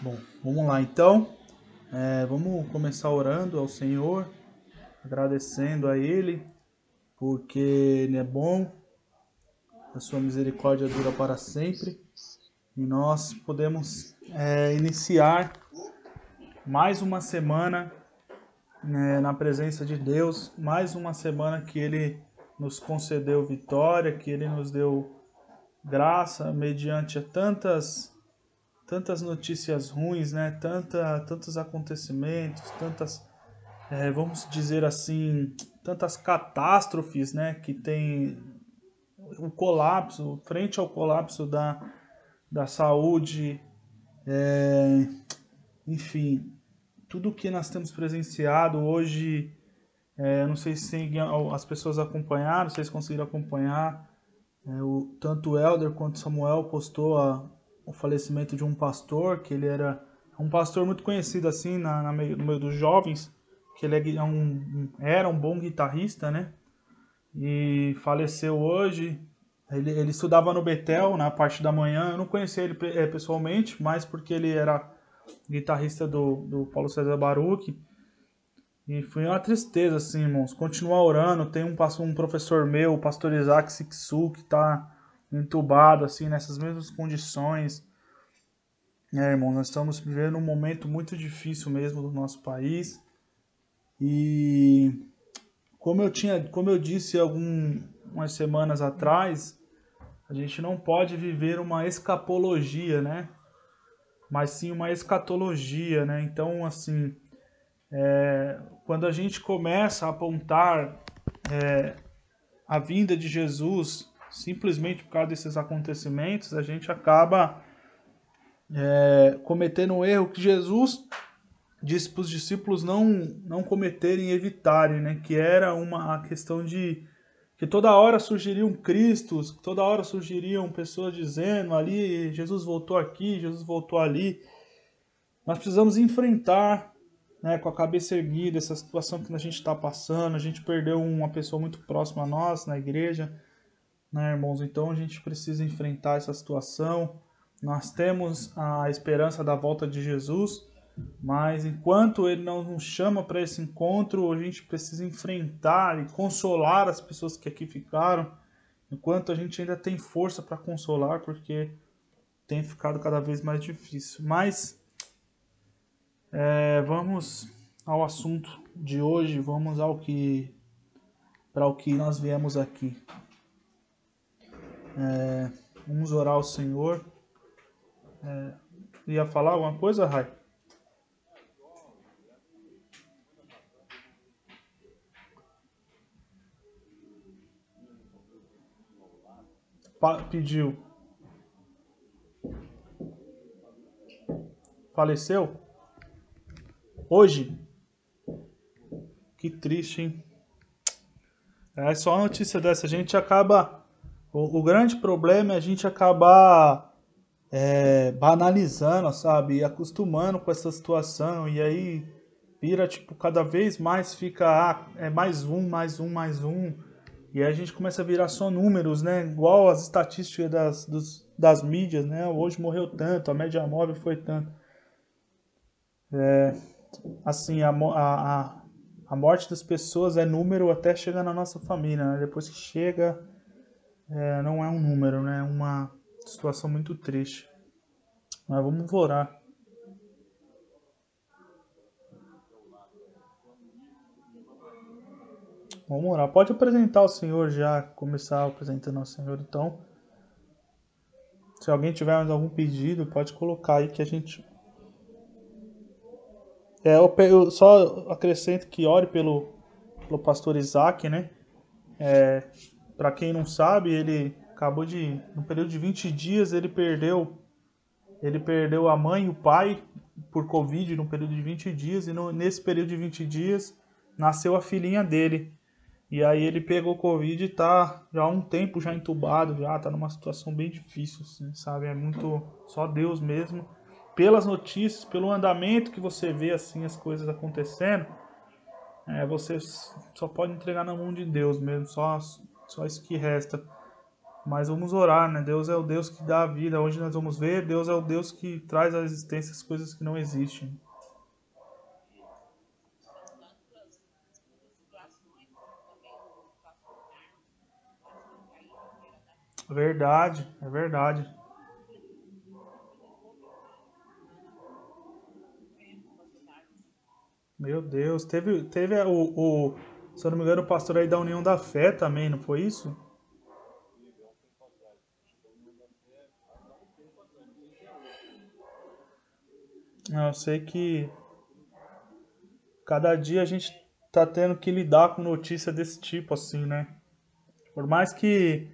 Bom, vamos lá então. É, vamos começar orando ao Senhor, agradecendo a Ele, porque Ele é bom, a sua misericórdia dura para sempre, e nós podemos é, iniciar mais uma semana né, na presença de Deus, mais uma semana que Ele nos concedeu vitória, que Ele nos deu graça mediante tantas tantas notícias ruins, né? Tanta, tantos acontecimentos, tantas, é, vamos dizer assim, tantas catástrofes, né? Que tem o colapso, frente ao colapso da, da saúde, é, enfim, tudo que nós temos presenciado hoje, é, não sei se as pessoas acompanharam, vocês conseguiram acompanhar, é, o, tanto o Elder quanto Samuel postou a, o falecimento de um pastor, que ele era um pastor muito conhecido assim na, na meio, no meio dos jovens, que ele é um, era um bom guitarrista, né? E faleceu hoje. Ele, ele estudava no Betel na parte da manhã. Eu não conhecia ele é, pessoalmente, mas porque ele era guitarrista do, do Paulo César Baruch. E foi uma tristeza, assim, irmãos. Continuar orando. Tem um, um professor meu, o pastor Isaac Sixu, que está entubado, assim, nessas mesmas condições. É, irmão, nós estamos vivendo um momento muito difícil mesmo do nosso país. E como eu tinha, como eu disse algumas semanas atrás, a gente não pode viver uma escapologia, né? Mas sim uma escatologia, né? Então, assim, é, quando a gente começa a apontar é, a vinda de Jesus simplesmente por causa desses acontecimentos, a gente acaba é, cometendo um erro que Jesus disse para os discípulos não, não cometerem e evitarem, né? que era uma a questão de que toda hora surgiriam Cristos, toda hora surgiriam pessoas dizendo ali, Jesus voltou aqui, Jesus voltou ali. Nós precisamos enfrentar né, com a cabeça erguida essa situação que a gente está passando. A gente perdeu uma pessoa muito próxima a nós na igreja né, irmãos? Então a gente precisa enfrentar essa situação. Nós temos a esperança da volta de Jesus, mas enquanto ele não nos chama para esse encontro, a gente precisa enfrentar e consolar as pessoas que aqui ficaram, enquanto a gente ainda tem força para consolar, porque tem ficado cada vez mais difícil. Mas é, vamos ao assunto de hoje, vamos ao que para o que nós viemos aqui. É, vamos orar ao Senhor. É, ia falar alguma coisa, Rai? Pa pediu. Faleceu? Hoje? Que triste, hein? É só notícia dessa. A gente acaba o, o grande problema é a gente acabar é, banalizando, sabe? E acostumando com essa situação. E aí vira, tipo, cada vez mais fica ah, é mais um, mais um, mais um. E aí a gente começa a virar só números, né? Igual as estatísticas das, dos, das mídias, né? Hoje morreu tanto, a média móvel foi tanto. É, assim, a, a, a morte das pessoas é número até chegar na nossa família, né? Depois que chega é, não é um número, né? É uma situação muito triste. Mas vamos orar. Vamos orar. Pode apresentar o Senhor já, começar apresentando ao Senhor então. Se alguém tiver mais algum pedido, pode colocar aí que a gente. É, eu, só acrescento que ore pelo, pelo pastor Isaac, né? É, para quem não sabe, ele acabou de. No período de 20 dias, ele perdeu. Ele perdeu a mãe e o pai por Covid no período de 20 dias. E no, nesse período de 20 dias nasceu a filhinha dele. E aí ele pegou Covid e tá já há um tempo já entubado, já tá numa situação bem difícil, assim, sabe? É muito só Deus mesmo. Pelas notícias, pelo andamento que você vê assim as coisas acontecendo, é, você só pode entregar na mão de Deus mesmo, só só isso que resta. Mas vamos orar, né? Deus é o Deus que dá a vida. Hoje nós vamos ver, Deus é o Deus que traz à existência as coisas que não existem. Verdade, é verdade. Meu Deus, teve, teve o, o, se eu não me engano, o pastor aí da União da Fé também, não foi isso? Eu sei que cada dia a gente tá tendo que lidar com notícia desse tipo, assim, né? Por mais que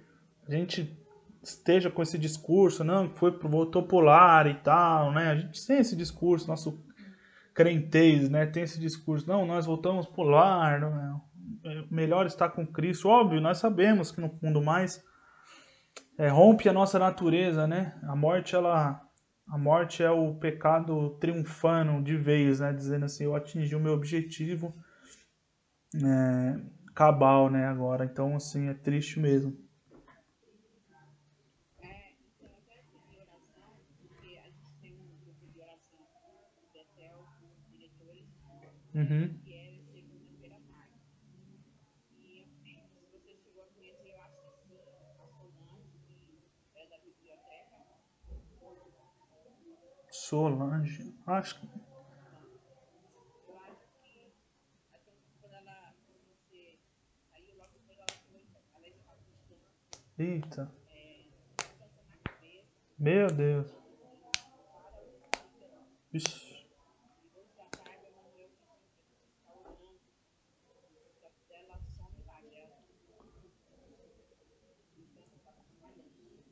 a gente esteja com esse discurso, não, foi voltou polar e tal, né? A gente tem esse discurso, nosso crentez, né? Tem esse discurso, não, nós voltamos polar, não, é melhor estar com Cristo. Óbvio, nós sabemos que no fundo mais é, rompe a nossa natureza, né? A morte, ela, a morte é o pecado triunfando de vez, né? Dizendo assim, eu atingi o meu objetivo é, cabal, né? Agora, então assim é triste mesmo. Uhum. Solange, acho que. Eita. Meu Deus. Ixi.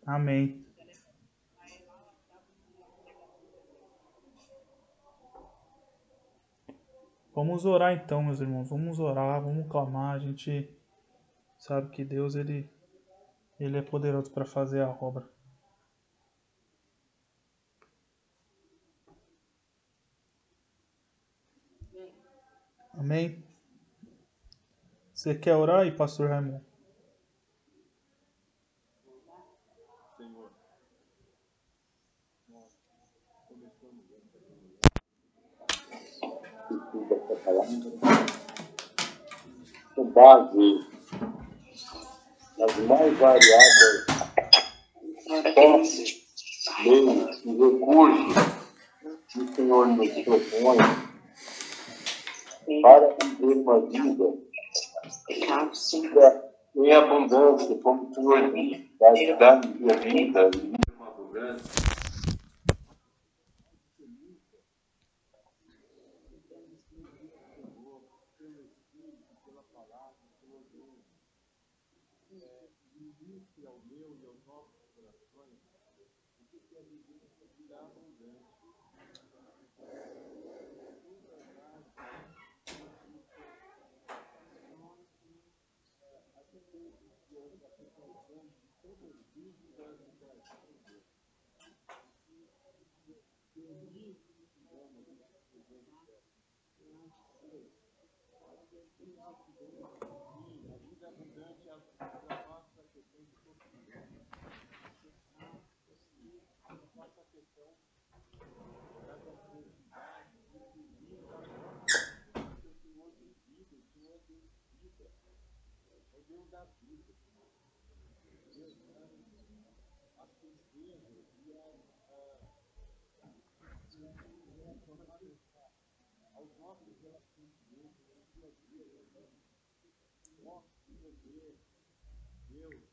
Amém. Vamos orar então, meus irmãos. Vamos orar, vamos clamar. A gente sabe que Deus ele ele é poderoso para fazer a obra. Amém. Você quer orar aí, pastor Raimundo? Com base nas mais variadas formas, meios e recursos que o Senhor nos propõe para viver uma vida em abundância, como o Senhor diz, vai dar minha vida com abundância. é limite ao meu e aos nossos corações, o que é evidência de abundância. Thank you. da Bíblia. Mostrando a tristeza e a aos nossos relacionamentos, no dia a dia, nosso poder, Deus.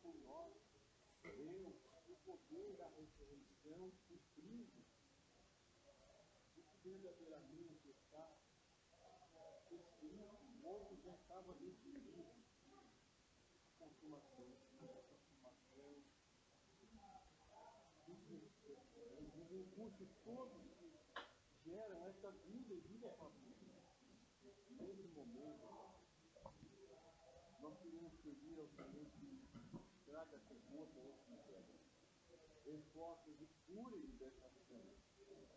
O poder da ressurreição. O que verdadeiramente está o outro já estava definido. A consumação, a consumação. Os recursos todos que geram essa vida e vida família. Nesse momento, nós queremos pedir ao Senhor que traga a esse inferno. Respostas e libertação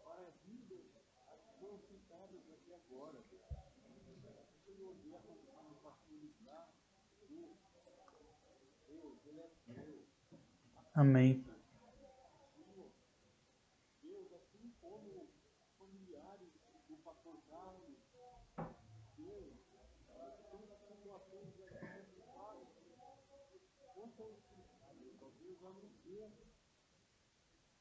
para vidas que foram citadas aqui agora. O Senhor dê a condição de facilitar Deus. Deus, Ele é Deus. Amém. Deus, assim como familiares do pastor Carlos, Deus, situações quanto Deus, a não ser nos submeter à soberania do Senhor,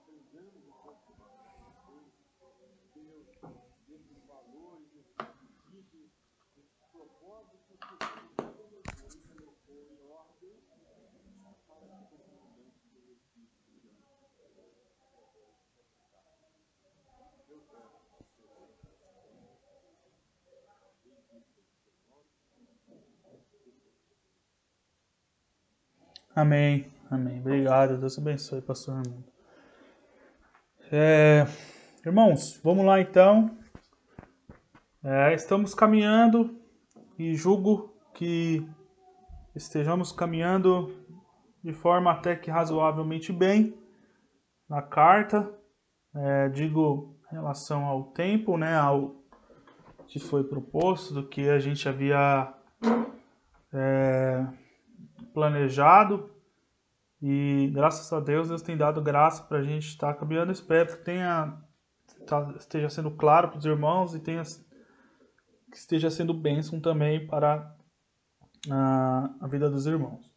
com Deus. Deus, desses valores, desses propósitos que o Senhor já colocou e colocou em ordem para que compreendamos pelo Espírito Santo. Deus é. Amém. Amém. Obrigado. Deus abençoe, pastor Armando. É, irmãos, vamos lá então. É, estamos caminhando e julgo que estejamos caminhando de forma até que razoavelmente bem na carta. É, digo em relação ao tempo, né, ao que foi proposto, do que a gente havia é, planejado. E graças a Deus, Deus tem dado graça para a gente estar caminhando. Espero que tenha, tá- esteja sendo claro para os irmãos e tenha, que esteja sendo bênção também para a, a vida dos irmãos.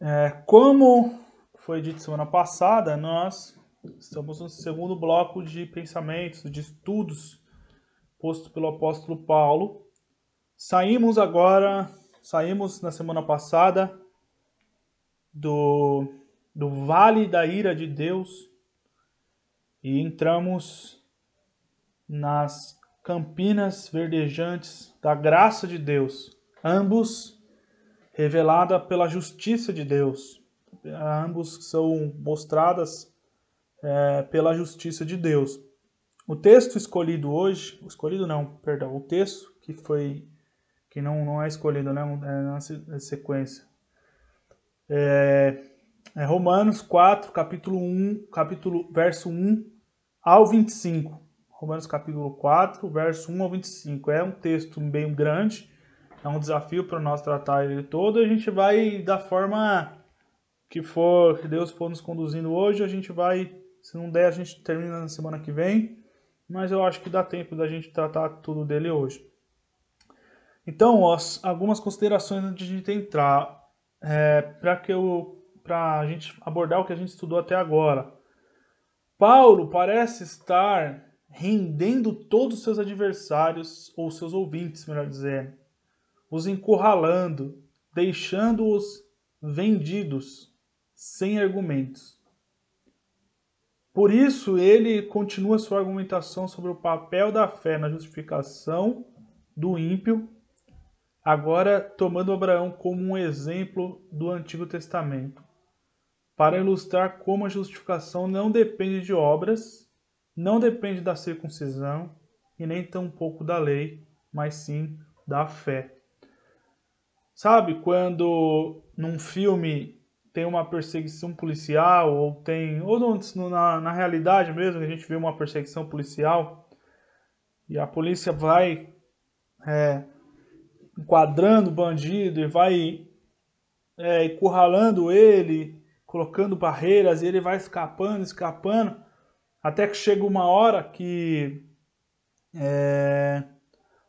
É, como foi dito semana passada, nós estamos no segundo bloco de pensamentos, de estudos posto pelo apóstolo Paulo. Saímos agora, saímos na semana passada do, do vale da ira de Deus e entramos nas campinas verdejantes da graça de Deus, ambos revelada pela justiça de Deus, ambos são mostradas é, pela justiça de Deus. O texto escolhido hoje, escolhido não, perdão, o texto que foi que não, não é escolhido, né, é na na sequência. É, é Romanos 4, capítulo 1, capítulo verso 1 ao 25. Romanos capítulo 4, verso 1 ao 25. É um texto bem grande, é um desafio para nós tratar ele todo. A gente vai da forma que for, que Deus for nos conduzindo hoje, a gente vai, se não der, a gente termina na semana que vem, mas eu acho que dá tempo da gente tratar tudo dele hoje. Então, algumas considerações antes de a gente entrar, é, para que eu, para a gente abordar o que a gente estudou até agora. Paulo parece estar rendendo todos os seus adversários, ou seus ouvintes, melhor dizendo, os encurralando, deixando-os vendidos, sem argumentos. Por isso, ele continua sua argumentação sobre o papel da fé na justificação do ímpio, agora tomando Abraão como um exemplo do Antigo Testamento, para ilustrar como a justificação não depende de obras, não depende da circuncisão, e nem tampouco da lei, mas sim da fé. Sabe quando num filme tem uma perseguição policial ou tem ou na, na realidade mesmo a gente vê uma perseguição policial e a polícia vai é, enquadrando o bandido e vai é, encurralando ele, colocando barreiras, e ele vai escapando, escapando, até que chega uma hora que é,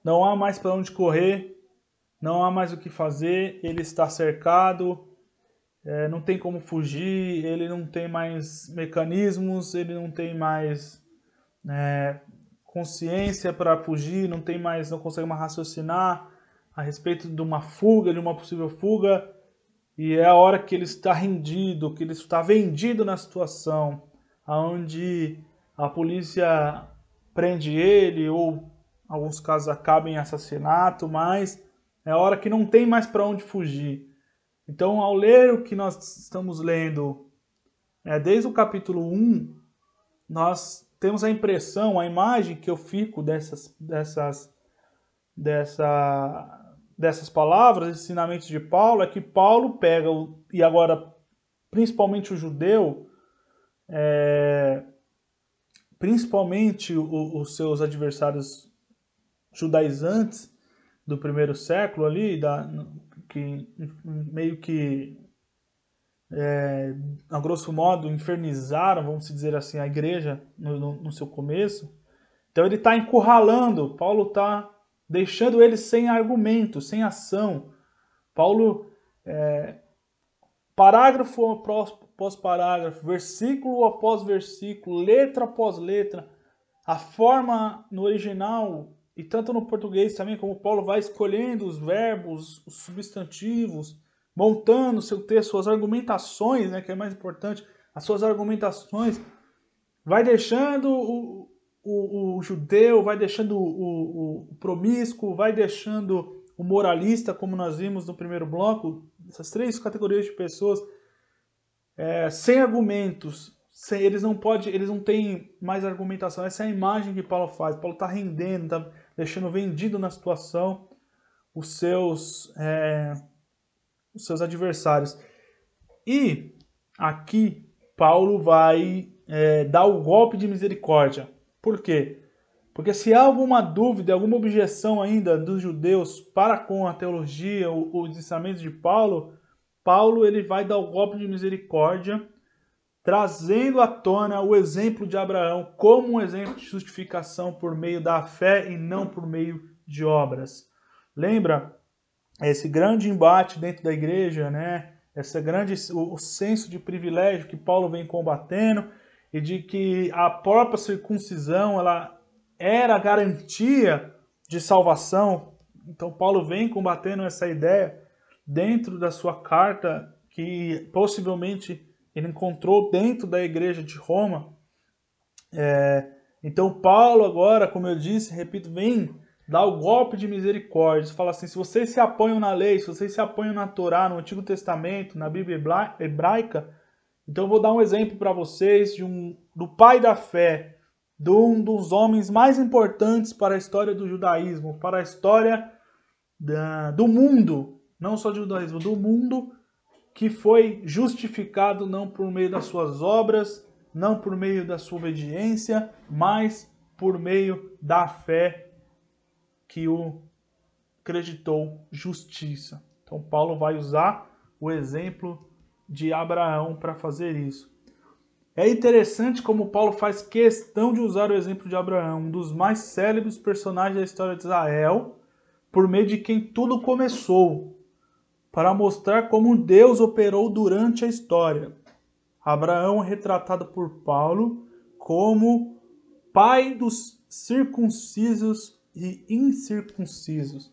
não há mais para onde correr, não há mais o que fazer, ele está cercado, é, não tem como fugir, ele não tem mais mecanismos, ele não tem mais é, consciência para fugir, não tem mais, não consegue mais raciocinar a respeito de uma fuga, de uma possível fuga, e é a hora que ele está rendido, que ele está vendido na situação, aonde a polícia prende ele ou em alguns casos acaba em assassinato, mas é a hora que não tem mais para onde fugir. Então, ao ler o que nós estamos lendo, é, desde o capítulo 1, nós temos a impressão, a imagem que eu fico dessas, dessas, dessa, dessas palavras, ensinamentos de Paulo, é que Paulo pega, e agora principalmente o judeu, é, principalmente o, os seus adversários judaizantes do primeiro século ali, da, que meio que é, a grosso modo infernizaram, vamos dizer assim, a igreja no, no, no seu começo. Então ele está encurralando, Paulo está deixando ele sem argumento, sem ação. Paulo, é, parágrafo após parágrafo, versículo após versículo, letra após letra, a forma no original e tanto no português também, como Paulo vai escolhendo os verbos, os substantivos, montando seu texto, suas argumentações, né, que é mais importante, as suas argumentações, vai deixando o, o, o judeu, vai deixando o, o, promíscuo, vai deixando o moralista, como nós vimos no primeiro bloco, essas três categorias de pessoas, é, sem argumentos, sem, eles não podem, eles não têm mais argumentação. Essa é a imagem que Paulo faz. Paulo está rendendo, está deixando vendido na situação os seus, é, os seus adversários. E aqui Paulo vai é, dar o golpe de misericórdia. Por quê? Porque se há alguma dúvida, alguma objeção ainda dos judeus para com a teologia, os ensinamentos de Paulo, Paulo ele vai dar o golpe de misericórdia, trazendo à tona o exemplo de Abraão como um exemplo de justificação por meio da fé e não por meio de obras. Lembra esse grande embate dentro da igreja, né? Essa grande o, o senso de privilégio que Paulo vem combatendo e de que a própria circuncisão ela era a garantia de salvação. Então Paulo vem combatendo essa ideia dentro da sua carta que possivelmente ele encontrou dentro da igreja de Roma. É, então Paulo agora, como eu disse, repito, vem dá o golpe de misericórdia. Fala assim: se vocês se apoiam na lei, se vocês se apoiam na Torá, no Antigo Testamento, na Bíblia hebraica, então eu vou dar um exemplo para vocês de um, do pai da fé, de um dos homens mais importantes para a história do judaísmo, para a história da, do mundo, não só do judaísmo, do mundo, que foi justificado não por meio das suas obras, não por meio da sua obediência, mas por meio da fé que o acreditou justiça. Então Paulo vai usar o exemplo de Abraão para fazer isso. É interessante como Paulo faz questão de usar o exemplo de Abraão, um dos mais célebres personagens da história de Israel, por meio de quem tudo começou, para mostrar como Deus operou durante a história. Abraão é retratado por Paulo como pai dos circuncisos e incircuncisos.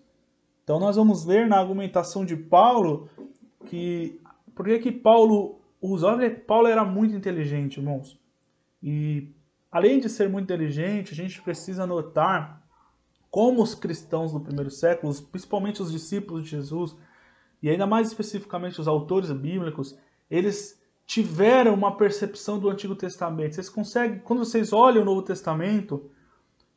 Então nós vamos ver na argumentação de Paulo que por que, que Paulo usa? Olha, Paulo era muito inteligente, irmãos. E além de ser muito inteligente, a gente precisa notar como os cristãos do primeiro século, principalmente os discípulos de Jesus, e ainda mais especificamente os autores bíblicos, eles tiveram uma percepção do Antigo Testamento. Vocês conseguem, quando vocês olham o Novo Testamento,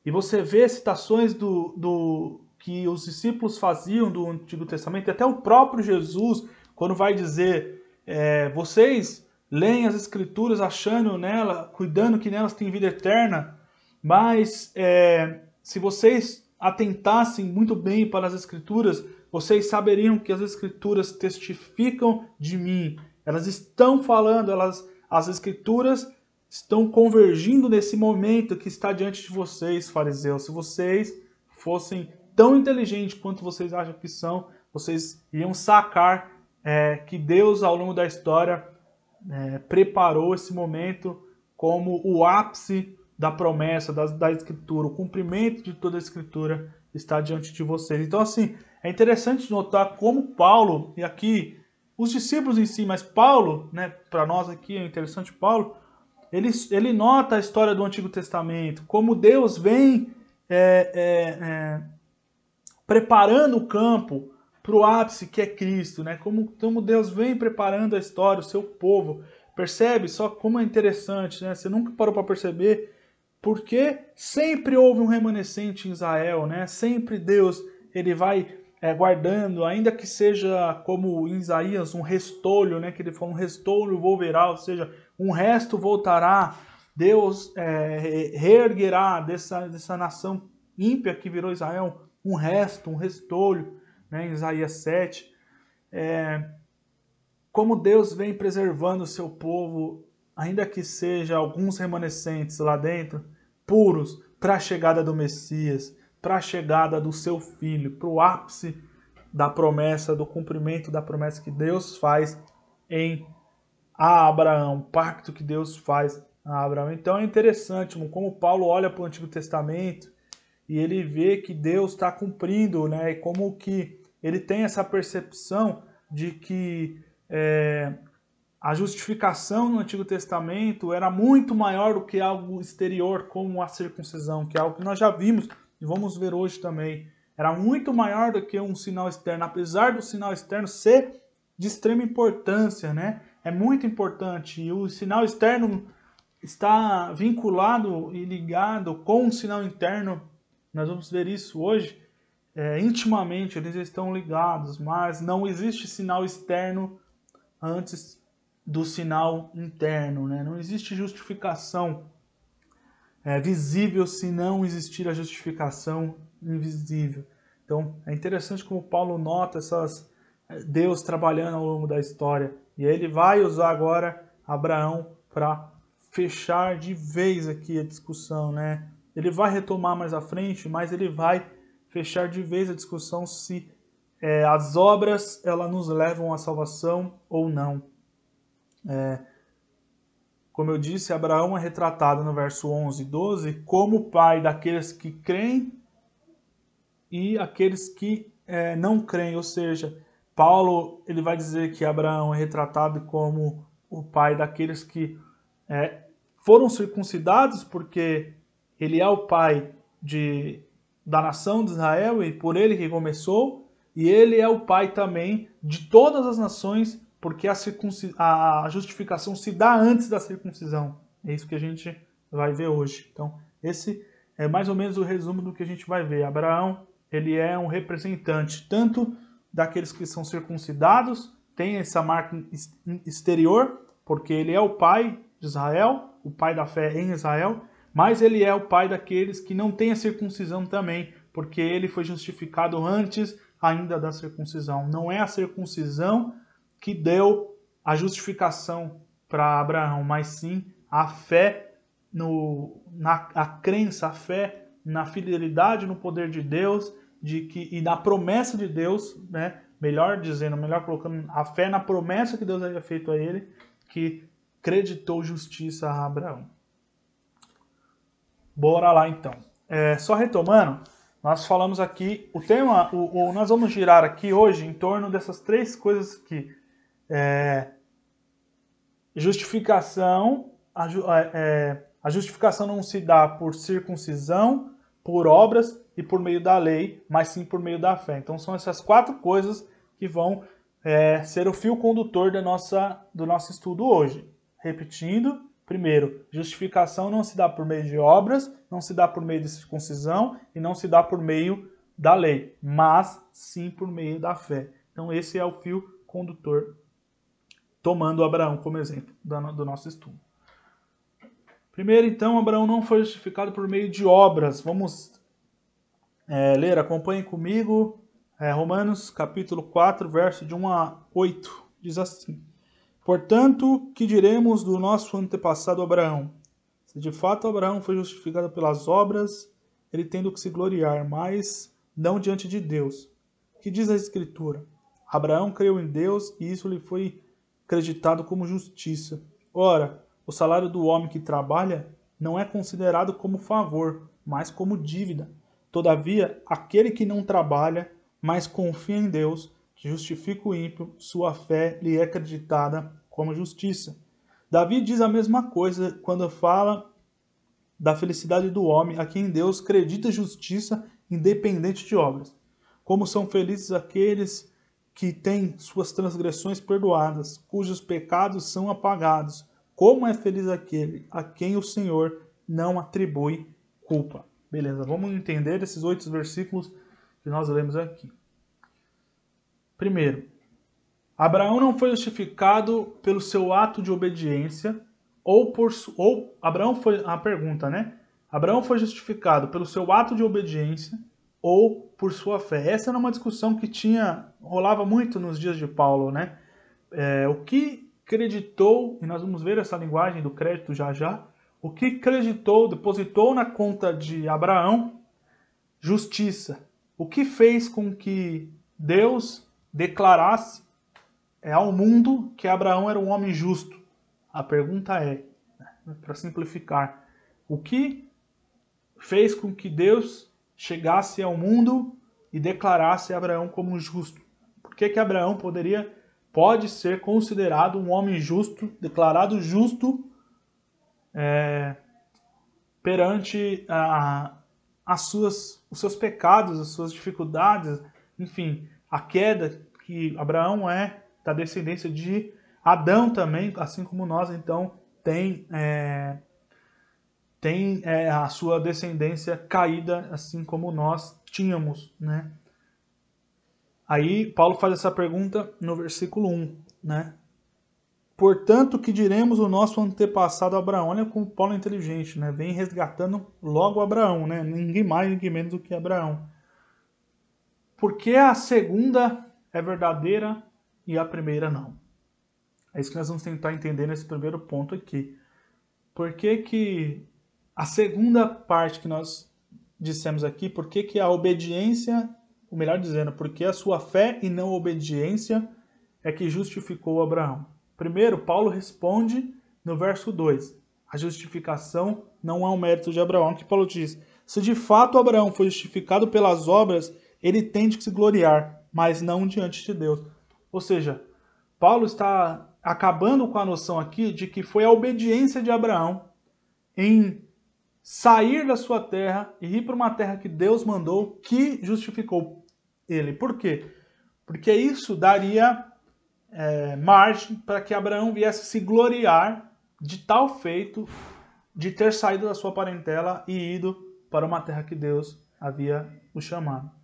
E você vê citações do, do que os discípulos faziam do Antigo Testamento, e até o próprio Jesus, quando vai dizer, é, vocês leem as Escrituras achando nela, cuidando que nelas tem vida eterna, mas é, se vocês atentassem muito bem para as Escrituras, vocês saberiam que as Escrituras testificam de mim. Elas estão falando, elas, as Escrituras estão convergindo nesse momento que está diante de vocês, fariseus. Se vocês fossem tão inteligentes quanto vocês acham que são, vocês iam sacar é, que Deus, ao longo da história, é, preparou esse momento como o ápice da promessa, da, da Escritura, o cumprimento de toda a Escritura está diante de vocês. Então, assim, é interessante notar como Paulo, e aqui os discípulos em si, mas Paulo, né, para nós aqui é interessante, Paulo, ele, ele nota a história do Antigo Testamento, como Deus vem é, é, é, preparando o campo para o ápice que é Cristo, né? Como, como Deus vem preparando a história, o seu povo. Percebe só como é interessante, né? Você nunca parou para perceber porque sempre houve um remanescente em Israel, né? Sempre Deus ele vai é, guardando, ainda que seja como em Isaías um restolho, né? Que ele fala um restolho volverá, ou seja, um resto voltará. Deus é, reerguerá dessa, dessa nação ímpia que virou Israel um resto, um restolho né, em Isaías 7, é, como Deus vem preservando o seu povo, ainda que seja alguns remanescentes lá dentro, puros, para a chegada do Messias, para a chegada do seu filho, para o ápice da promessa, do cumprimento da promessa que Deus faz em Abraão, o pacto que Deus faz a Abraão. Então é interessante como Paulo olha para o Antigo Testamento e ele vê que Deus está cumprindo, né? E como que ele tem essa percepção de que é, a justificação no Antigo Testamento era muito maior do que algo exterior, como a circuncisão, que é algo que nós já vimos e vamos ver hoje também. Era muito maior do que um sinal externo, apesar do sinal externo ser de extrema importância, né? É muito importante. E o sinal externo está vinculado e ligado com o sinal interno. Nós vamos ver isso hoje é, intimamente eles estão ligados, mas não existe sinal externo antes do sinal interno, né? Não existe justificação é, visível se não existir a justificação invisível. Então é interessante como Paulo nota essas é, Deus trabalhando ao longo da história e ele vai usar agora Abraão para fechar de vez aqui a discussão, né? Ele vai retomar mais à frente, mas ele vai fechar de vez a discussão se é, as obras elas nos levam à salvação ou não. É, como eu disse, Abraão é retratado no verso 11 e 12 como pai daqueles que creem e aqueles que é, não creem, ou seja, Paulo ele vai dizer que Abraão é retratado como o pai daqueles que é, foram circuncidados, porque ele é o pai de da nação de Israel e por ele que começou, e ele é o pai também de todas as nações, porque a, a justificação se dá antes da circuncisão. É isso que a gente vai ver hoje. Então, esse é mais ou menos o resumo do que a gente vai ver. Abraão, ele é um representante tanto daqueles que são circuncidados, tem essa marca exterior, porque ele é o pai de Israel, o pai da fé em Israel, mas ele é o pai daqueles que não têm a circuncisão também, porque ele foi justificado antes ainda da circuncisão. Não é a circuncisão que deu a justificação para Abraão, mas sim a fé no, na a crença, a fé na fidelidade no poder de Deus, de que e na promessa de Deus, né? Melhor dizendo, melhor colocando a fé na promessa que Deus havia feito a ele, que creditou justiça a Abraão. Bora lá então. É, só retomando, nós falamos aqui, o tema, o, o, nós vamos girar aqui hoje em torno dessas três coisas aqui. É, justificação, a, é, é, a justificação não se dá por circuncisão, por obras e por meio da lei, mas sim por meio da fé. Então são essas quatro coisas que vão é, ser o fio condutor da nossa, do nosso estudo hoje. Repetindo, Primeiro, justificação não se dá por meio de obras, não se dá por meio de circuncisão e não se dá por meio da lei, mas sim por meio da fé. Então esse é o fio condutor, tomando Abraão como exemplo do nosso estudo. Primeiro, então, Abraão não foi justificado por meio de obras. Vamos é, ler, acompanhem comigo, é, Romanos capítulo 4, verso de 1 a 8. Diz assim: Portanto, que diremos do nosso antepassado Abraão? Se de fato Abraão foi justificado pelas obras, ele tendo que se gloriar, mas não diante de Deus. Que diz a Escritura? Abraão creu em Deus e isso lhe foi acreditado como justiça. Ora, o salário do homem que trabalha não é considerado como favor, mas como dívida. Todavia, aquele que não trabalha, mas confia em Deus, justifica o ímpio, sua fé lhe é acreditada como justiça. Davi diz a mesma coisa quando fala da felicidade do homem a quem Deus acredita justiça independente de obras. Como são felizes aqueles que têm suas transgressões perdoadas, cujos pecados são apagados. Como é feliz aquele a quem o Senhor não atribui culpa. Beleza, vamos entender esses oito versículos que nós lemos aqui. Primeiro, Abraão não foi justificado pelo seu ato de obediência ou por ou Abraão foi a pergunta, né? Abraão foi justificado pelo seu ato de obediência ou por sua fé. Essa era uma discussão que tinha rolava muito nos dias de Paulo, né? É, o que creditou, e nós vamos ver essa linguagem do crédito já já, o que creditou, depositou na conta de Abraão justiça. O que fez com que Deus declarasse é, ao mundo que Abraão era um homem justo? A pergunta é, né, para simplificar, o que fez com que Deus chegasse ao mundo e declarasse Abraão como justo? Por que, que Abraão poderia pode ser considerado um homem justo, declarado justo é, perante a, as suas, os seus pecados, as suas dificuldades, enfim, a queda que Abraão é da descendência de Adão também, assim como nós, então tem é, tem é, a sua descendência caída, assim como nós tínhamos, né? Aí Paulo faz essa pergunta no versículo 1, né? Portanto, que diremos o nosso antepassado Abraão? Olha como Paulo é inteligente, né? Vem resgatando logo Abraão, né? Ninguém mais, ninguém menos do que Abraão. Porque a segunda é verdadeira e a primeira não? É isso que nós vamos tentar entender nesse primeiro ponto aqui. Por que, que a segunda parte que nós dissemos aqui, por que, que a obediência ou melhor dizendo, porque a sua fé e não obediência é que justificou Abraão. Primeiro, Paulo responde no verso 2. A justificação não é um mérito de Abraão, que Paulo diz: se de fato Abraão foi justificado pelas obras, ele tem de se gloriar, mas não diante de Deus. Ou seja, Paulo está acabando com a noção aqui de que foi a obediência de Abraão em sair da sua terra e ir para uma terra que Deus mandou que justificou ele. Por quê? Porque isso daria é, margem para que Abraão viesse se gloriar de tal feito de ter saído da sua parentela e ido para uma terra que Deus havia o chamado.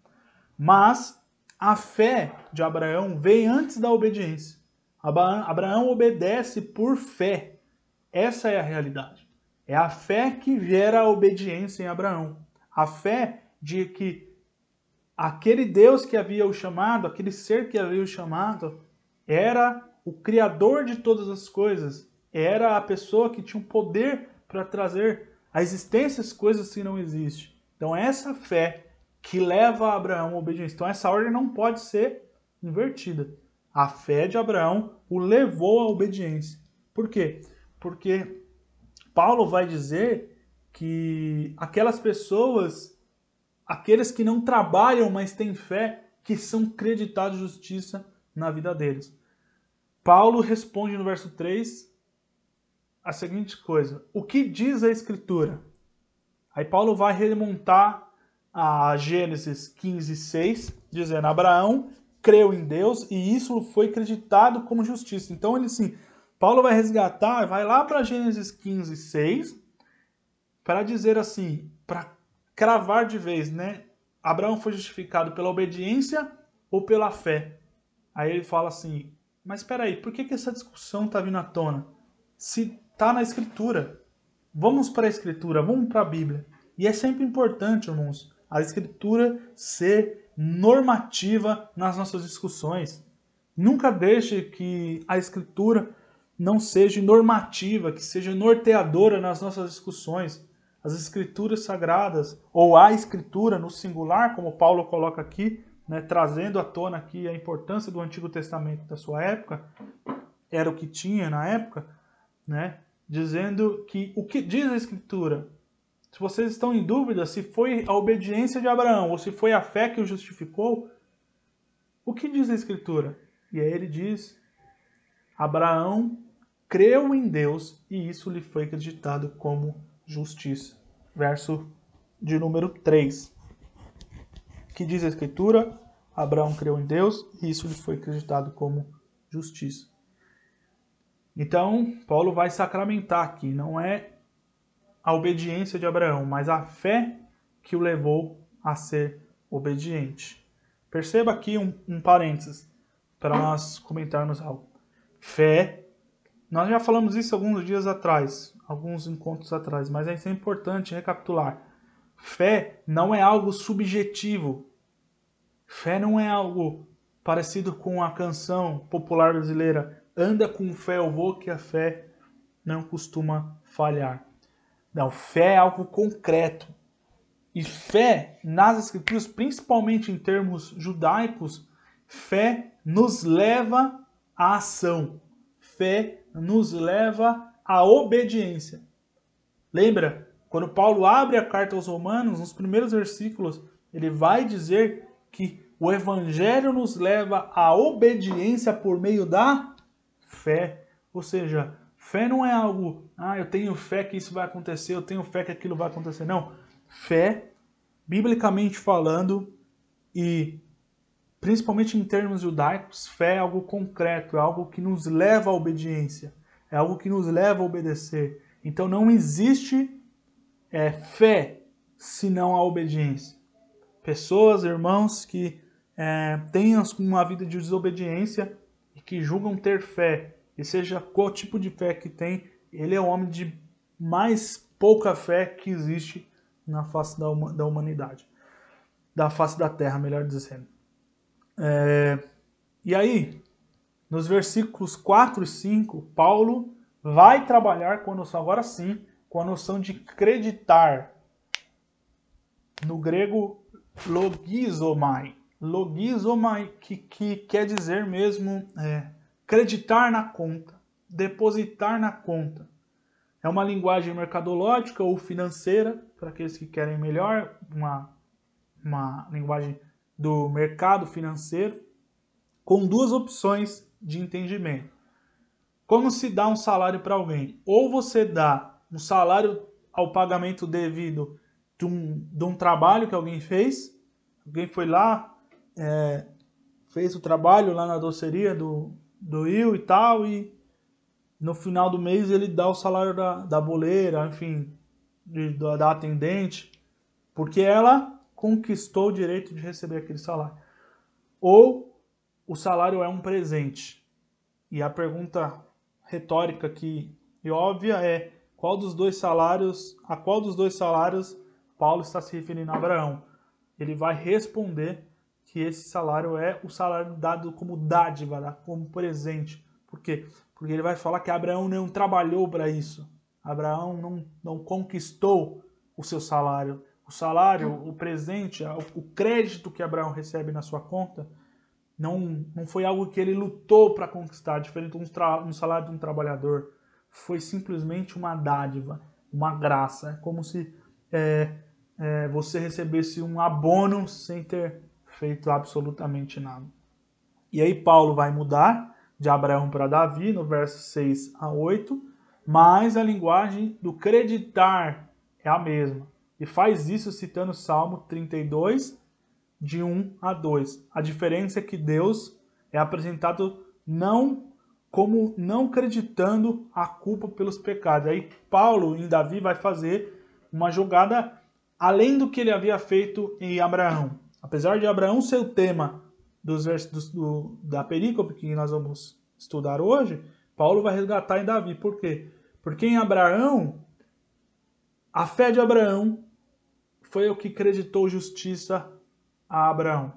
Mas a fé de Abraão veio antes da obediência. Abraão obedece por fé. Essa é a realidade. É a fé que gera a obediência em Abraão. A fé de que aquele Deus que havia o chamado, aquele ser que havia o chamado, era o criador de todas as coisas, era a pessoa que tinha o um poder para trazer à existência as coisas que não existem. Então essa fé que leva Abraão à obediência. Então essa ordem não pode ser invertida. A fé de Abraão o levou à obediência. Por quê? Porque Paulo vai dizer que aquelas pessoas, aqueles que não trabalham, mas têm fé, que são creditados justiça na vida deles. Paulo responde no verso 3 a seguinte coisa: O que diz a Escritura? Aí Paulo vai remontar a Gênesis 15, 6, dizendo: Abraão creu em Deus e isso foi acreditado como justiça. Então ele sim, Paulo vai resgatar, vai lá para Gênesis 15, 6, para dizer assim, para cravar de vez, né? Abraão foi justificado pela obediência ou pela fé? Aí ele fala assim, mas espera aí, por que, que essa discussão está vindo à tona? Se está na Escritura. Vamos para a Escritura, vamos para a Bíblia. E é sempre importante, irmãos, a Escritura ser normativa nas nossas discussões. Nunca deixe que a Escritura não seja normativa, que seja norteadora nas nossas discussões. As Escrituras sagradas, ou a Escritura no singular, como Paulo coloca aqui, né, trazendo à tona aqui a importância do Antigo Testamento da sua época, era o que tinha na época, né, dizendo que o que diz a Escritura se vocês estão em dúvida se foi a obediência de Abraão ou se foi a fé que o justificou, o que diz a Escritura? E aí ele diz: Abraão creu em Deus e isso lhe foi acreditado como justiça. Verso de número 3. Que diz a Escritura? Abraão creu em Deus e isso lhe foi acreditado como justiça. Então, Paulo vai sacramentar aqui, não é a obediência de Abraão, mas a fé que o levou a ser obediente. Perceba aqui um, um parênteses para nós comentarmos algo. Fé, nós já falamos isso alguns dias atrás, alguns encontros atrás, mas é importante recapitular. Fé não é algo subjetivo. Fé não é algo parecido com a canção popular brasileira Anda com fé eu vou que a fé não costuma falhar. Não, fé é algo concreto. E fé nas escrituras, principalmente em termos judaicos, fé nos leva à ação. Fé nos leva à obediência. Lembra, quando Paulo abre a carta aos Romanos, nos primeiros versículos, ele vai dizer que o evangelho nos leva à obediência por meio da fé. Ou seja, Fé não é algo, ah, eu tenho fé que isso vai acontecer, eu tenho fé que aquilo vai acontecer. Não. Fé, biblicamente falando, e principalmente em termos judaicos, fé é algo concreto, é algo que nos leva à obediência, é algo que nos leva a obedecer. Então não existe é, fé senão a obediência. Pessoas, irmãos, que é, tenham uma vida de desobediência e que julgam ter fé e seja qual tipo de fé que tem, ele é o homem de mais pouca fé que existe na face da, da humanidade. Da face da terra, melhor dizendo. É, e aí, nos versículos 4 e 5, Paulo vai trabalhar com a noção, agora sim, com a noção de acreditar. No grego, logizomai. Logizomai, que, que quer dizer mesmo é, creditar na conta, depositar na conta. É uma linguagem mercadológica ou financeira, para aqueles que querem melhor, uma, uma linguagem do mercado financeiro, com duas opções de entendimento. Como se dá um salário para alguém? Ou você dá um salário ao pagamento devido de um, de um trabalho que alguém fez, alguém foi lá, é, fez o trabalho lá na doceria do, doeu e tal, e no final do mês ele dá o salário da, da boleira, enfim, de, da, da atendente, porque ela conquistou o direito de receber aquele salário. Ou o salário é um presente. E a pergunta retórica que e óbvia é qual dos dois salários, a qual dos dois salários Paulo está se referindo a Abraão? Ele vai responder que esse salário é o salário dado como dádiva, como presente. Por quê? Porque ele vai falar que Abraão não trabalhou para isso. Abraão não, não conquistou o seu salário. O salário, o presente, o crédito que Abraão recebe na sua conta, não, não foi algo que ele lutou para conquistar, diferente de um, um salário de um trabalhador. Foi simplesmente uma dádiva, uma graça. É como se é, é, você recebesse um abono sem ter feito absolutamente nada. E aí Paulo vai mudar de Abraão para Davi, no verso 6 a 8, mas a linguagem do creditar é a mesma. E faz isso citando Salmo 32, de 1 a 2. A diferença é que Deus é apresentado não como não acreditando a culpa pelos pecados. Aí Paulo em Davi vai fazer uma jogada além do que ele havia feito em Abraão. Apesar de Abraão ser o tema dos versos do, da perícope que nós vamos estudar hoje, Paulo vai resgatar em Davi. Por quê? Porque em Abraão, a fé de Abraão foi o que acreditou justiça a Abraão.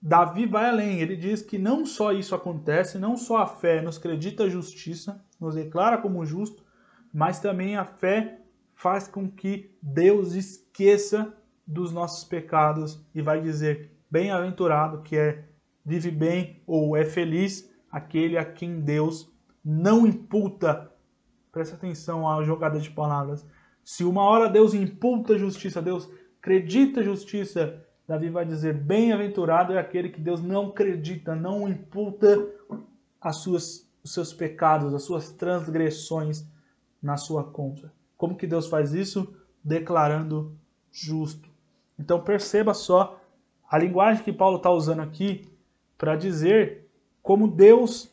Davi vai além, ele diz que não só isso acontece, não só a fé nos acredita justiça, nos declara como justo, mas também a fé faz com que Deus esqueça dos nossos pecados e vai dizer: bem-aventurado que é vive bem ou é feliz aquele a quem Deus não imputa. Presta atenção à jogada de palavras. Se uma hora Deus imputa justiça, Deus acredita justiça, Davi vai dizer: bem-aventurado é aquele que Deus não acredita, não imputa as suas, os seus pecados, as suas transgressões na sua conta. Como que Deus faz isso? Declarando justo. Então perceba só a linguagem que Paulo está usando aqui para dizer como Deus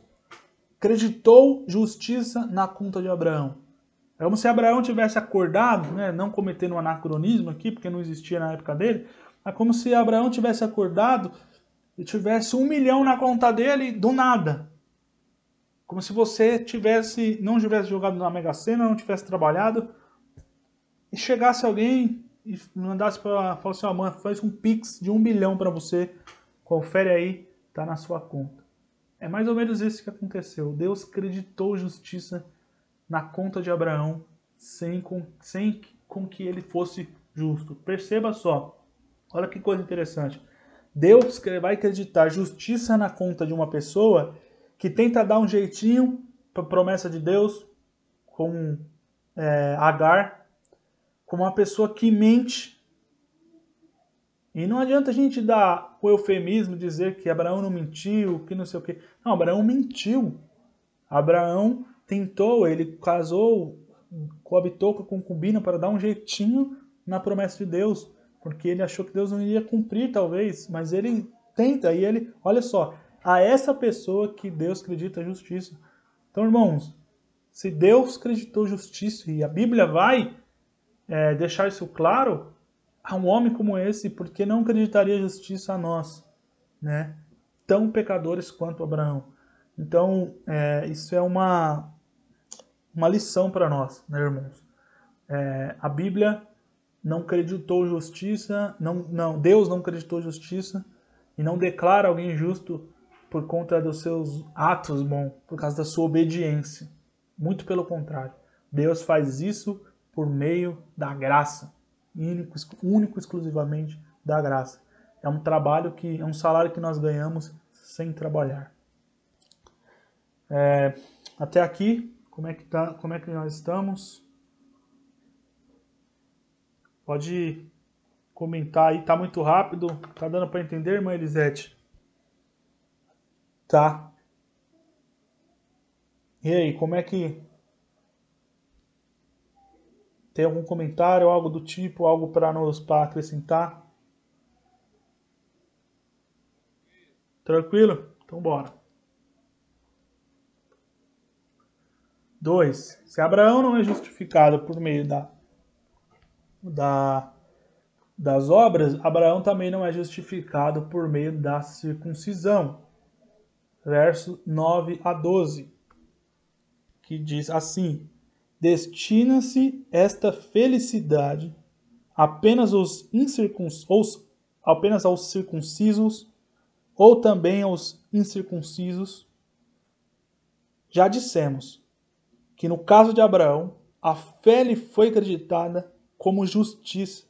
acreditou justiça na conta de Abraão. É como se Abraão tivesse acordado, né, não cometendo um anacronismo aqui, porque não existia na época dele, é como se Abraão tivesse acordado e tivesse um milhão na conta dele do nada. Como se você tivesse, não tivesse jogado na Mega Sena, não tivesse trabalhado, e chegasse alguém e mandasse para falar assim, ó, mãe, faz um pix de um milhão para você, confere aí, tá na sua conta. É mais ou menos isso que aconteceu. Deus acreditou justiça na conta de Abraão sem com, sem com que ele fosse justo. Perceba só, Olha que coisa interessante. Deus vai acreditar justiça na conta de uma pessoa que tenta dar um jeitinho para promessa de Deus com é, Agar, como uma pessoa que mente. E não adianta a gente dar o eufemismo, dizer que Abraão não mentiu, que não sei o quê. Não, Abraão mentiu. Abraão tentou, ele casou, coabitou com a concubina para dar um jeitinho na promessa de Deus porque ele achou que Deus não iria cumprir, talvez, mas ele tenta e ele, olha só, a essa pessoa que Deus acredita justiça. Então, irmãos, se Deus acreditou justiça e a Bíblia vai é, deixar isso claro, a um homem como esse, porque não acreditaria justiça a nós, né? Tão pecadores quanto Abraão. Então, é, isso é uma, uma lição para nós, né, irmãos? É, a Bíblia não acreditou justiça, não, não, Deus não acreditou justiça e não declara alguém justo por conta dos seus atos bons, por causa da sua obediência. Muito pelo contrário. Deus faz isso por meio da graça, único, único exclusivamente da graça. É um trabalho que é um salário que nós ganhamos sem trabalhar. É, até aqui, como é que tá, como é que nós estamos? Pode comentar aí, tá muito rápido. Tá dando para entender, irmã Elisete? Tá. E aí, como é que. Tem algum comentário, algo do tipo, algo para nos pra acrescentar? Tranquilo? Então bora. 2. Se Abraão não é justificado por meio da da, das obras, Abraão também não é justificado por meio da circuncisão. Verso 9 a 12, que diz assim: Destina-se esta felicidade apenas aos, incircuncisos, apenas aos circuncisos ou também aos incircuncisos? Já dissemos que no caso de Abraão, a fé lhe foi acreditada como justiça.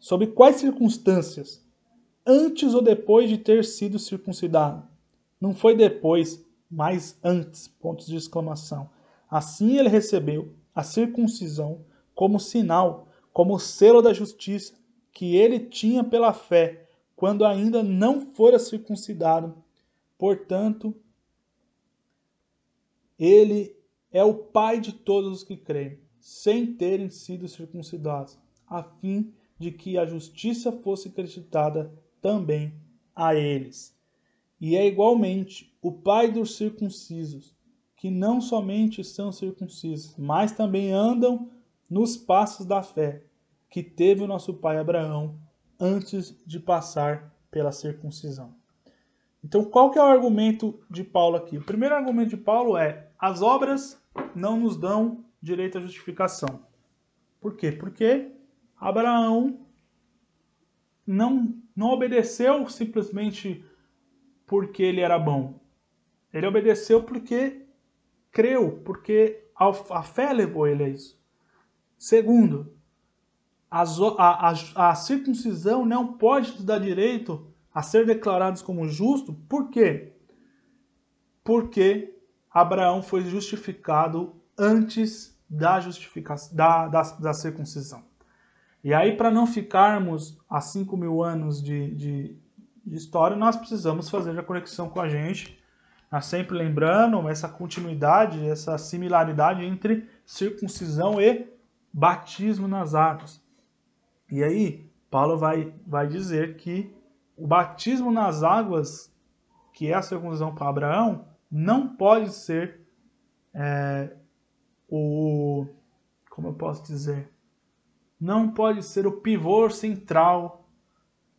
Sob quais circunstâncias? Antes ou depois de ter sido circuncidado? Não foi depois, mas antes. Pontos de exclamação. Assim ele recebeu a circuncisão como sinal, como selo da justiça que ele tinha pela fé, quando ainda não fora circuncidado. Portanto, ele é o pai de todos os que creem sem terem sido circuncidados, a fim de que a justiça fosse acreditada também a eles. e é igualmente o pai dos circuncisos, que não somente são circuncisos, mas também andam nos passos da fé que teve o nosso pai Abraão antes de passar pela circuncisão. Então, qual que é o argumento de Paulo aqui? O primeiro argumento de Paulo é: as obras não nos dão direito à justificação. Por quê? Porque Abraão não, não obedeceu simplesmente porque ele era bom. Ele obedeceu porque creu, porque a, fé levou ele a isso. Segundo, a, a, a, circuncisão não pode te dar direito a ser declarados como justo. Por quê? Porque Abraão foi justificado antes da, justificação, da, da, da circuncisão. E aí, para não ficarmos a 5 mil anos de, de, de, história, nós precisamos fazer a conexão com a gente, nós sempre lembrando essa continuidade, essa similaridade entre circuncisão e batismo nas águas. E aí, Paulo vai, vai dizer que o batismo nas águas, que é a circuncisão para Abraão, não pode ser é, o. Como eu posso dizer? Não pode ser o pivô central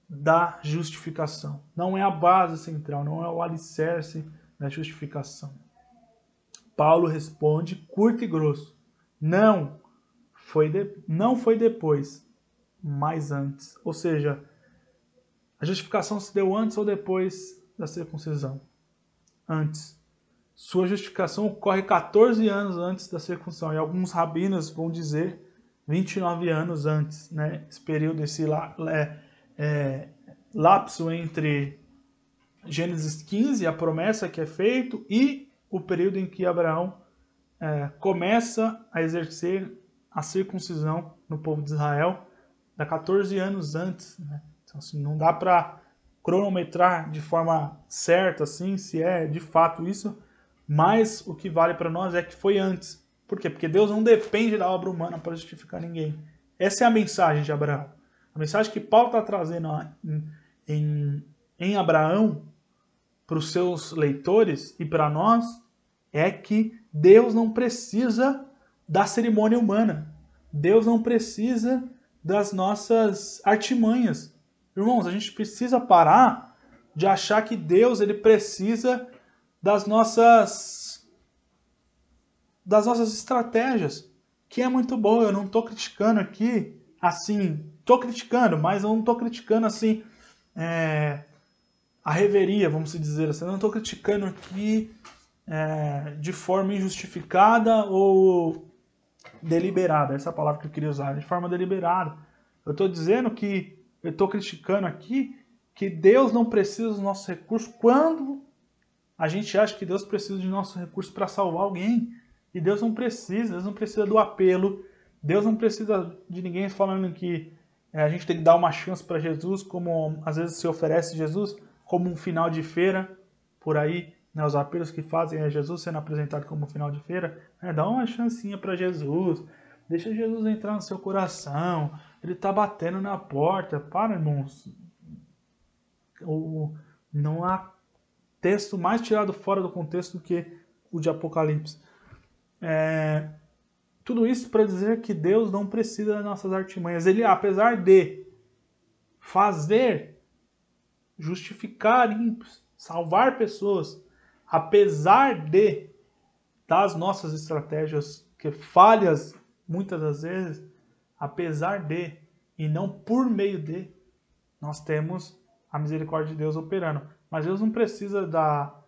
da justificação. Não é a base central, não é o alicerce da justificação. Paulo responde curto e grosso: não foi, de, não foi depois, mas antes. Ou seja, a justificação se deu antes ou depois da circuncisão? Antes. Sua justificação ocorre 14 anos antes da circuncisão. E alguns rabinos vão dizer 29 anos antes. Né? Esse período, esse é, é, lapso entre Gênesis 15, a promessa que é feito, e o período em que Abraão é, começa a exercer a circuncisão no povo de Israel, dá 14 anos antes. Né? Então, assim, não dá para cronometrar de forma certa, assim, se é de fato isso, mas o que vale para nós é que foi antes. Por quê? Porque Deus não depende da obra humana para justificar ninguém. Essa é a mensagem de Abraão. A mensagem que Paulo está trazendo em, em, em Abraão para os seus leitores e para nós é que Deus não precisa da cerimônia humana. Deus não precisa das nossas artimanhas. Irmãos, a gente precisa parar de achar que Deus ele precisa das nossas das nossas estratégias, que é muito bom. Eu não estou criticando aqui assim, estou criticando, mas eu não estou criticando assim é, a reveria, vamos dizer assim. Eu não estou criticando aqui é, de forma injustificada ou deliberada. Essa é a palavra que eu queria usar, de forma deliberada. Eu estou dizendo que eu estou criticando aqui que Deus não precisa dos nossos recursos quando a gente acha que Deus precisa de nossos recursos para salvar alguém. E Deus não precisa, Deus não precisa do apelo, Deus não precisa de ninguém falando que é, a gente tem que dar uma chance para Jesus, como às vezes se oferece Jesus, como um final de feira, por aí, né, os apelos que fazem é Jesus sendo apresentado como um final de feira, é, dá uma chancinha para Jesus, deixa Jesus entrar no seu coração, ele está batendo na porta. Para, irmãos. O, não há texto mais tirado fora do contexto do que o de Apocalipse. É, tudo isso para dizer que Deus não precisa das nossas artimanhas. Ele, apesar de fazer, justificar ímpios, salvar pessoas, apesar de das nossas estratégias que falhas muitas das vezes, apesar de e não por meio de, nós temos a misericórdia de Deus operando. Mas Deus não precisa da,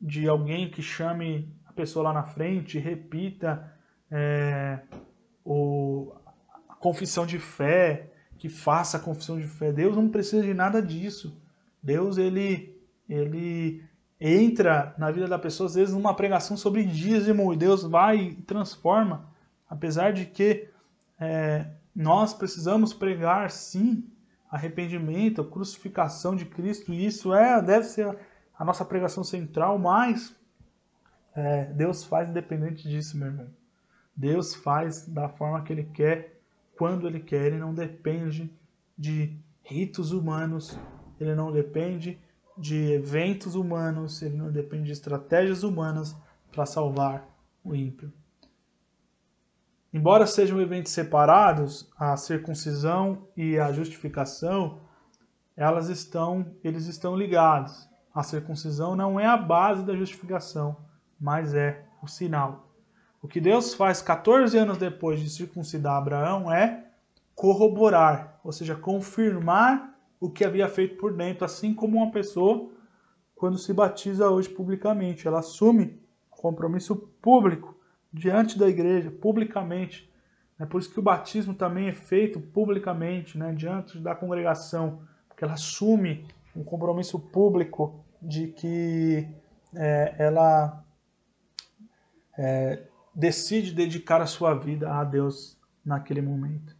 de alguém que chame a pessoa lá na frente, repita é, o, a confissão de fé, que faça a confissão de fé. Deus não precisa de nada disso. Deus, ele, ele entra na vida da pessoa, às vezes, numa pregação sobre dízimo, e Deus vai e transforma. Apesar de que é, nós precisamos pregar, sim, arrependimento, crucificação de Cristo, e isso é, deve ser a nossa pregação central, mas é, Deus faz independente disso, meu irmão. Deus faz da forma que Ele quer, quando Ele quer, Ele não depende de ritos humanos, Ele não depende de eventos humanos, ele não depende de estratégias humanas para salvar o ímpio. Embora sejam eventos separados, a circuncisão e a justificação, elas estão, eles estão ligados. A circuncisão não é a base da justificação, mas é o sinal. O que Deus faz 14 anos depois de circuncidar Abraão é corroborar, ou seja, confirmar o que havia feito por dentro, assim como uma pessoa quando se batiza hoje publicamente, ela assume compromisso público diante da igreja, publicamente. É por isso que o batismo também é feito publicamente, né, diante da congregação, porque ela assume um compromisso público de que é, ela é, decide dedicar a sua vida a Deus naquele momento.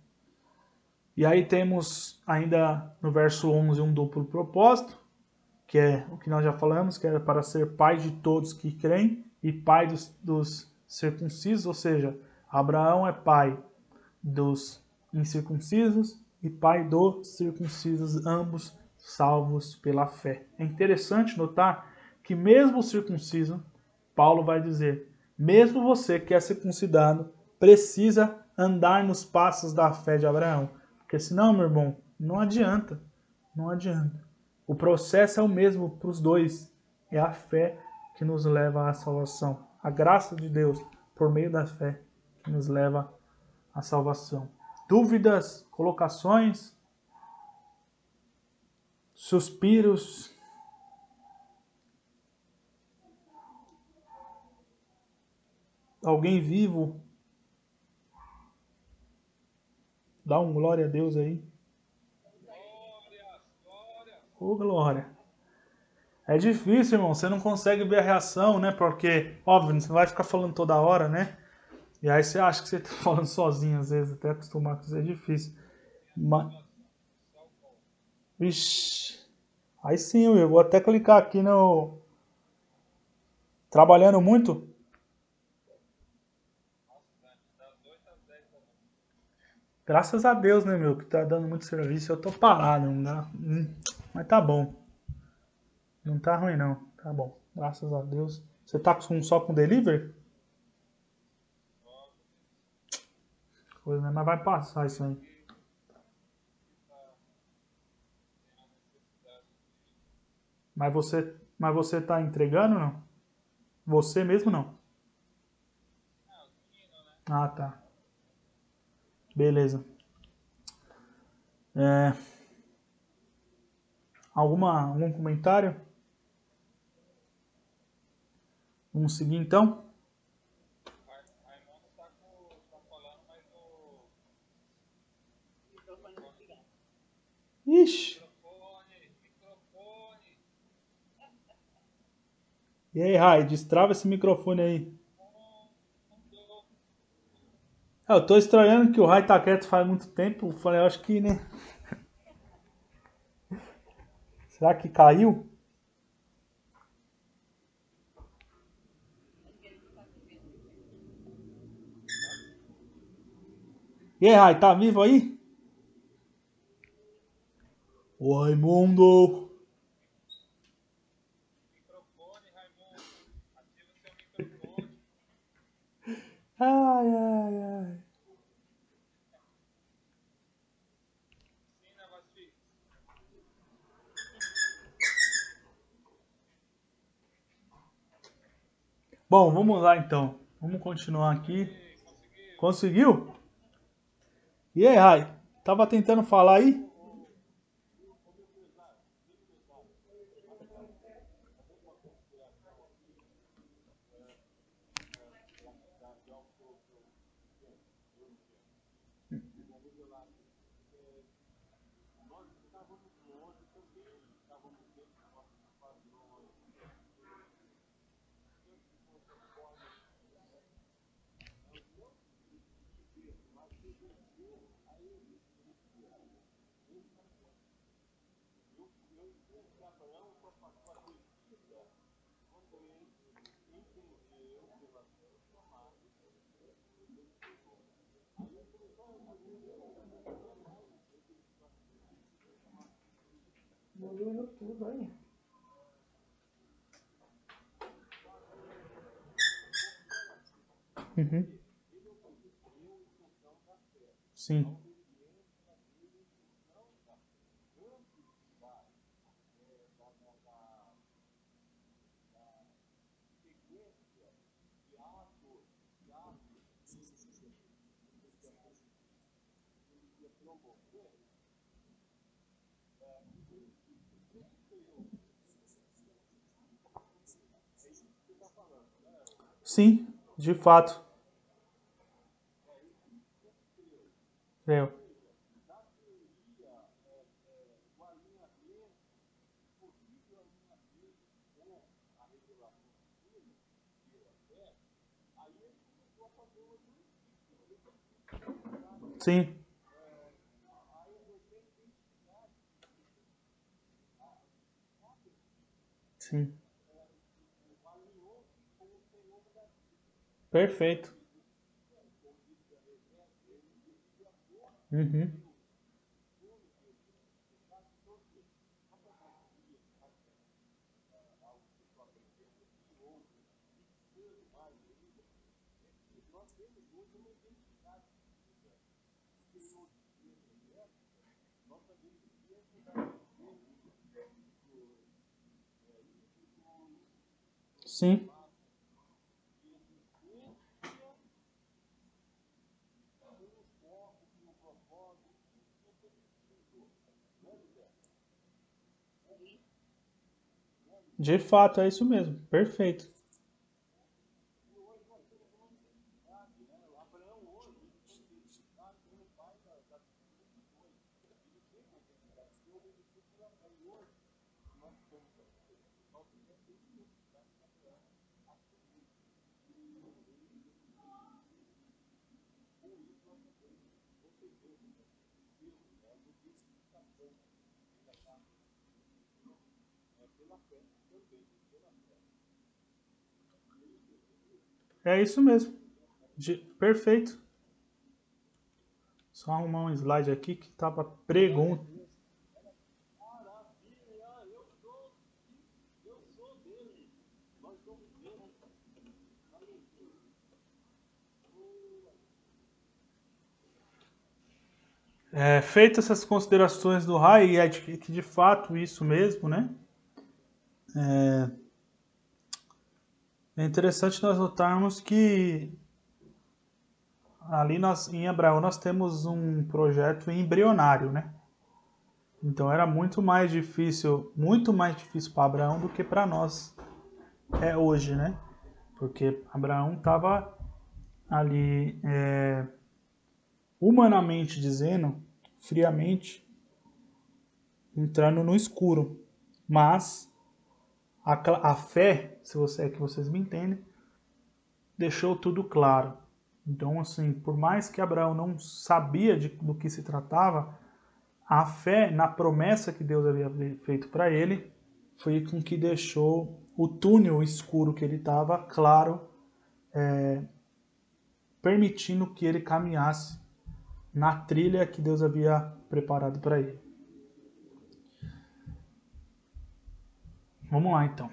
E aí temos ainda no verso 11 um duplo propósito, que é o que nós já falamos, que era para ser pai de todos que creem e pai dos, dos circuncisos, ou seja, Abraão é pai dos incircuncisos e pai dos circuncisos, ambos salvos pela fé. É interessante notar que mesmo o circunciso, Paulo vai dizer, mesmo você que é circuncidado, precisa andar nos passos da fé de Abraão. Porque senão, meu irmão, não adianta. Não adianta. O processo é o mesmo para os dois. É a fé que nos leva à salvação. A graça de Deus, por meio da fé, que nos leva à salvação. Dúvidas, colocações, suspiros, Alguém vivo? Dá um glória a Deus aí. Ô, oh, glória. É difícil, irmão. Você não consegue ver a reação, né? Porque, óbvio, você vai ficar falando toda hora, né? E aí você acha que você tá falando sozinho, às vezes, até acostumar com isso é difícil. Mas... Ixi. Aí sim, eu vou até clicar aqui no... Trabalhando muito? Graças a Deus, né, meu, que tá dando muito serviço. Eu tô parado, não dá. Hum, mas tá bom. Não tá ruim, não. Tá bom. Graças a Deus. Você tá com, só com delivery? Coisa, né? Mas vai passar isso aí. Mas você, mas você tá entregando não? Você mesmo não? Ah, tá. Beleza. É... Alguma, algum comentário? Vamos seguir então? Ixi. E aí, Rai, destrava esse microfone aí. É, eu tô estranhando que o Rai tá quieto faz muito tempo. Eu falei, eu acho que, né? Será que caiu? E aí, Rai, tá vivo aí? O Raimundo! Ai, ai, ai. Bom, vamos lá então. Vamos continuar aqui. Conseguiu? E aí, Rai? Tava tentando falar aí? Molhou tudo, olha. Uhum. Sim. Sim, de fato. Eu. Sim. Sim. Perfeito. Uhum. Sim. De fato, é isso mesmo. Perfeito. É isso mesmo. De- Perfeito. Só arrumar um slide aqui que tava pregunta. É, feitas essas considerações do Rai, é que de fato isso mesmo, né? É interessante nós notarmos que ali nós, em Abraão nós temos um projeto embrionário, né? Então era muito mais difícil, muito mais difícil para Abraão do que para nós é hoje, né? Porque Abraão estava ali, é, humanamente dizendo, friamente, entrando no escuro. Mas a, a fé, se você é que vocês me entendem, deixou tudo claro. Então, assim, por mais que Abraão não sabia de, do que se tratava, a fé na promessa que Deus havia feito para ele foi com que deixou o túnel escuro que ele estava claro, é, permitindo que ele caminhasse na trilha que Deus havia preparado para ele. Vamos lá então.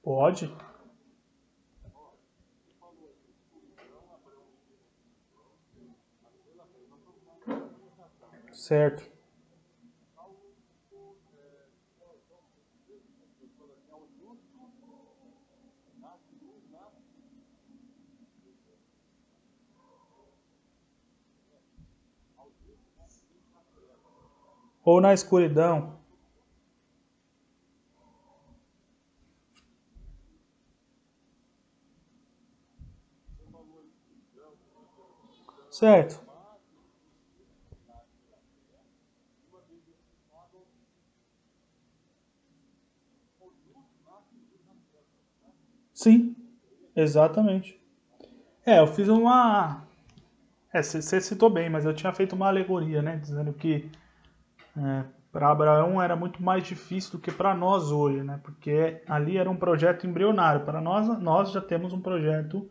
Pode. Certo. Ou na escuridão. Certo. Sim, exatamente. É, eu fiz uma. É, você citou bem, mas eu tinha feito uma alegoria, né? Dizendo que para Abraão era muito mais difícil do que para nós hoje, né? Porque ali era um projeto embrionário. Para nós, nós já temos um projeto,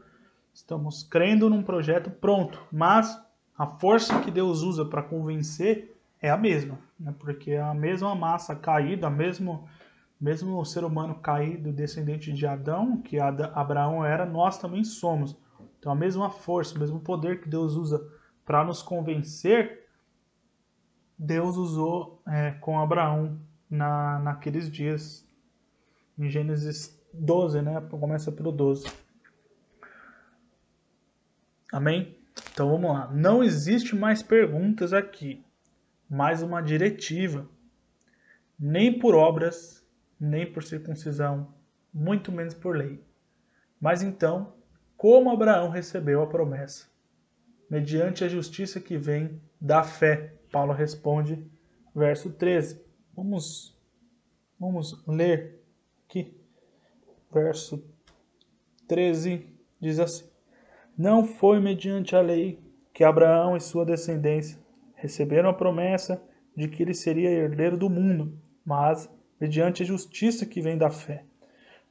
estamos crendo num projeto pronto, mas a força que Deus usa para convencer é a mesma, né? Porque é a mesma massa caída, mesmo mesmo o ser humano caído, descendente de Adão, que Abraão era, nós também somos. Então a mesma força, o mesmo poder que Deus usa para nos convencer, Deus usou é, com Abraão na, naqueles dias. Em Gênesis 12, né? Começa pelo 12. Amém? Então vamos lá. Não existe mais perguntas aqui, mais uma diretiva. Nem por obras, nem por circuncisão, muito menos por lei. Mas então, como Abraão recebeu a promessa? Mediante a justiça que vem da fé. Paulo responde, verso 13. Vamos, vamos ler aqui. Verso 13 diz assim: Não foi mediante a lei que Abraão e sua descendência receberam a promessa de que ele seria herdeiro do mundo, mas mediante a justiça que vem da fé.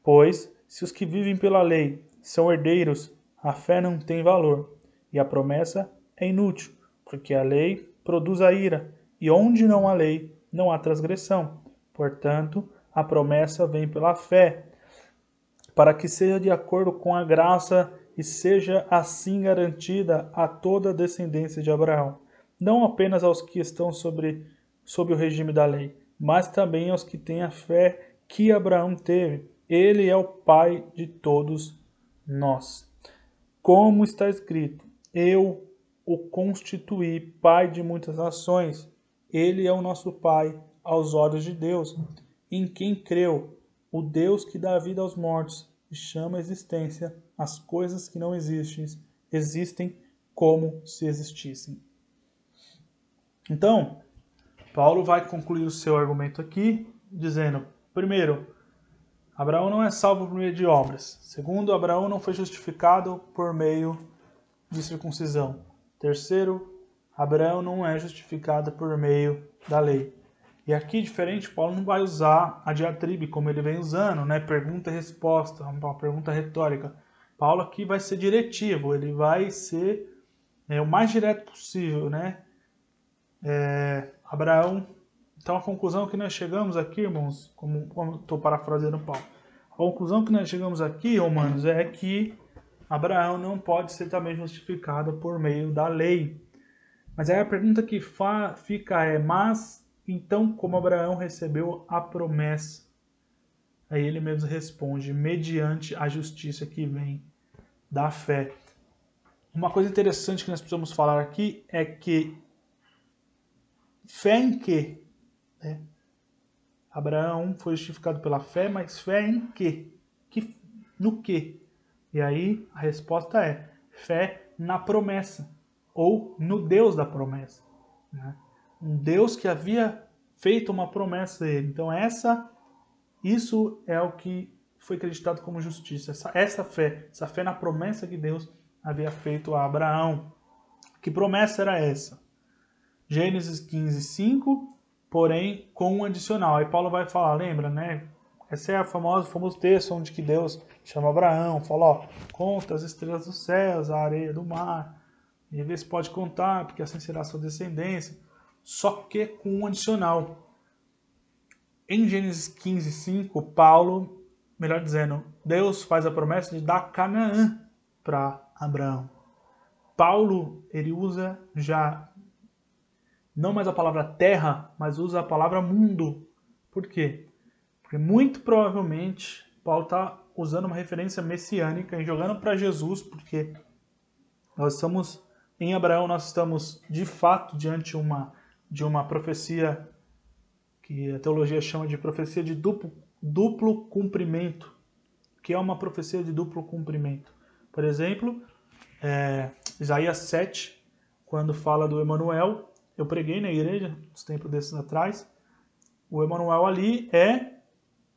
Pois, se os que vivem pela lei são herdeiros, a fé não tem valor, e a promessa é inútil, porque a lei produz a ira, e onde não há lei, não há transgressão. Portanto, a promessa vem pela fé, para que seja de acordo com a graça e seja assim garantida a toda a descendência de Abraão, não apenas aos que estão sobre, sob o regime da lei, mas também aos que têm a fé que Abraão teve. Ele é o pai de todos nós. Como está escrito: Eu o constituí pai de muitas nações. Ele é o nosso pai aos olhos de Deus, em quem creu, o Deus que dá vida aos mortos e chama a existência as coisas que não existem, existem como se existissem. Então, Paulo vai concluir o seu argumento aqui, dizendo: primeiro, Abraão não é salvo por meio de obras. Segundo, Abraão não foi justificado por meio de circuncisão. Terceiro, Abraão não é justificado por meio da lei. E aqui, diferente, Paulo não vai usar a diatribe como ele vem usando, né? Pergunta e resposta, uma pergunta retórica. Paulo aqui vai ser diretivo, ele vai ser é, o mais direto possível, né? É, Abraão. Então a conclusão que nós chegamos aqui, irmãos, como estou parafraseando Paulo, a conclusão que nós chegamos aqui, romanos, é que Abraão não pode ser também justificado por meio da lei. Mas aí a pergunta que fica é: mas então como Abraão recebeu a promessa? Aí ele mesmo responde: mediante a justiça que vem da fé. Uma coisa interessante que nós precisamos falar aqui é que Fé em quê? Né? Abraão foi justificado pela fé, mas fé em quê? Que, no quê? E aí a resposta é fé na promessa, ou no Deus da promessa. Né? Um Deus que havia feito uma promessa a ele. Então essa, isso é o que foi acreditado como justiça. Essa, essa fé, essa fé na promessa que Deus havia feito a Abraão. Que promessa era essa? Gênesis 15, 5, porém com um adicional. Aí Paulo vai falar, lembra, né? Esse é a famosa, famoso texto onde que Deus chama Abraão, fala, ó, conta as estrelas dos céus, a areia do mar, e vê se pode contar, porque assim será a sua descendência. Só que com um adicional. Em Gênesis 15, 5, Paulo, melhor dizendo, Deus faz a promessa de dar Canaã para Abraão. Paulo, ele usa já não mais a palavra terra, mas usa a palavra mundo. Por quê? Porque muito provavelmente Paulo está usando uma referência messiânica e jogando para Jesus, porque nós estamos em Abraão, nós estamos de fato diante uma, de uma profecia que a teologia chama de profecia de duplo, duplo cumprimento, que é uma profecia de duplo cumprimento. Por exemplo, é, Isaías 7, quando fala do Emanuel, eu preguei na igreja, uns tempos desses atrás, o Emanuel ali é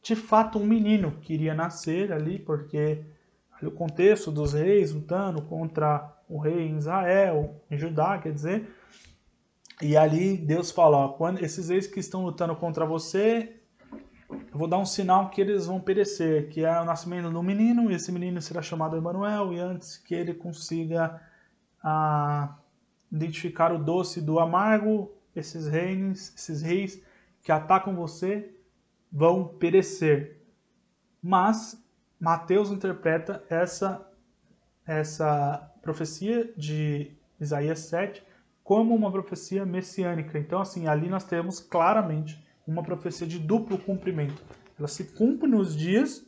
de fato um menino que iria nascer ali, porque ali o contexto dos reis lutando contra o rei em Israel, em Judá, quer dizer, e ali Deus fala, ó, quando esses reis que estão lutando contra você, eu vou dar um sinal que eles vão perecer, que é o nascimento do menino, e esse menino será chamado Emanuel, e antes que ele consiga a identificar o doce do amargo, esses reis, esses reis que atacam você, vão perecer. Mas Mateus interpreta essa essa profecia de Isaías 7 como uma profecia messiânica. Então, assim, ali nós temos claramente uma profecia de duplo cumprimento. Ela se cumpre nos dias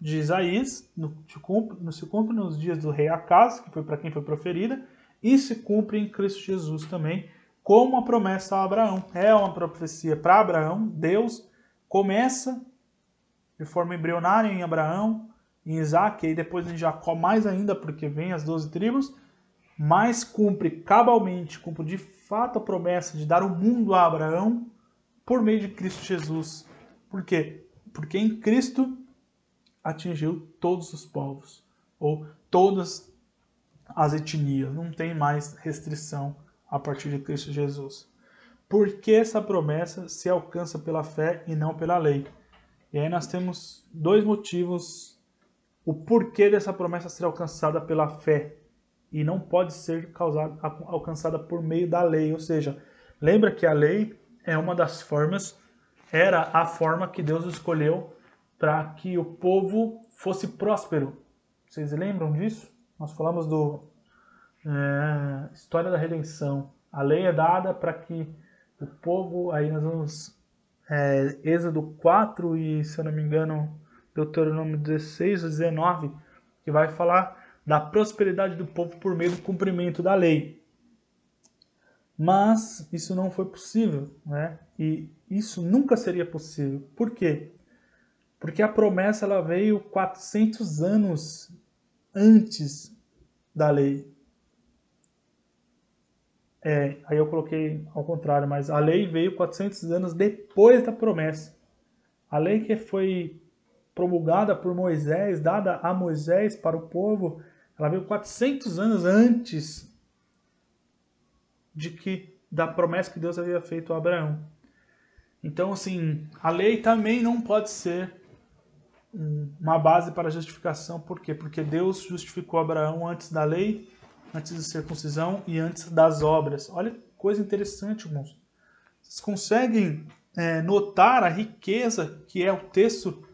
de Isaías, no, se, cumpre, no, se cumpre nos dias do rei Acas, que foi para quem foi proferida, e se cumpre em Cristo Jesus também, como a promessa a Abraão. É uma profecia para Abraão, Deus começa de forma embrionária em Abraão, em Isaac, e depois em Jacó mais ainda, porque vem as doze tribos, mas cumpre cabalmente, cumpre de fato a promessa de dar o mundo a Abraão por meio de Cristo Jesus. Por quê? Porque em Cristo atingiu todos os povos, ou todas as etnias, não tem mais restrição a partir de Cristo Jesus. Por que essa promessa se alcança pela fé e não pela lei? E aí nós temos dois motivos o porquê dessa promessa ser alcançada pela fé e não pode ser causada, alcançada por meio da lei. Ou seja, lembra que a lei é uma das formas, era a forma que Deus escolheu para que o povo fosse próspero. Vocês lembram disso? Nós falamos do é, história da redenção. A lei é dada para que o povo, aí nós vamos é, Êxodo 4 e, se eu não me engano, Deuteronômio 16 ou 19, que vai falar da prosperidade do povo por meio do cumprimento da lei. Mas isso não foi possível, né? E isso nunca seria possível. Por quê? Porque a promessa ela veio 400 anos antes da lei. É, aí eu coloquei ao contrário, mas a lei veio 400 anos depois da promessa. A lei que foi promulgada por Moisés, dada a Moisés para o povo, ela veio 400 anos antes de que da promessa que Deus havia feito a Abraão. Então, assim, a lei também não pode ser uma base para justificação. Por quê? Porque Deus justificou Abraão antes da lei, antes da circuncisão e antes das obras. Olha que coisa interessante, irmãos. Vocês conseguem é, notar a riqueza que é o texto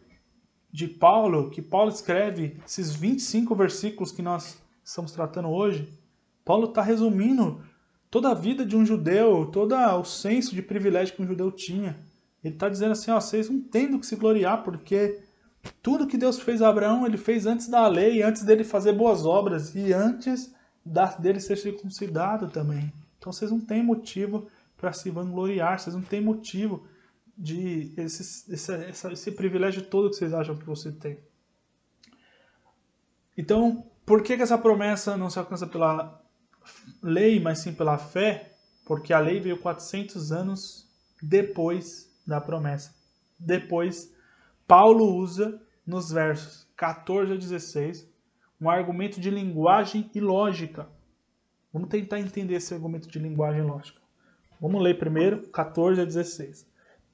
de Paulo, que Paulo escreve, esses 25 versículos que nós estamos tratando hoje? Paulo está resumindo toda a vida de um judeu, todo o senso de privilégio que um judeu tinha. Ele está dizendo assim: ó, vocês não têm do que se gloriar, porque tudo que Deus fez a Abraão, ele fez antes da lei, antes dele fazer boas obras e antes dele ser circuncidado também. Então vocês não têm motivo para se vangloriar, vocês não têm motivo de esse, esse, esse privilégio todo que vocês acham que você tem. Então, por que, que essa promessa não se alcança pela lei, mas sim pela fé? Porque a lei veio 400 anos depois da promessa. Depois Paulo usa nos versos 14 a 16 um argumento de linguagem e lógica. Vamos tentar entender esse argumento de linguagem e lógica. Vamos ler primeiro 14 a 16.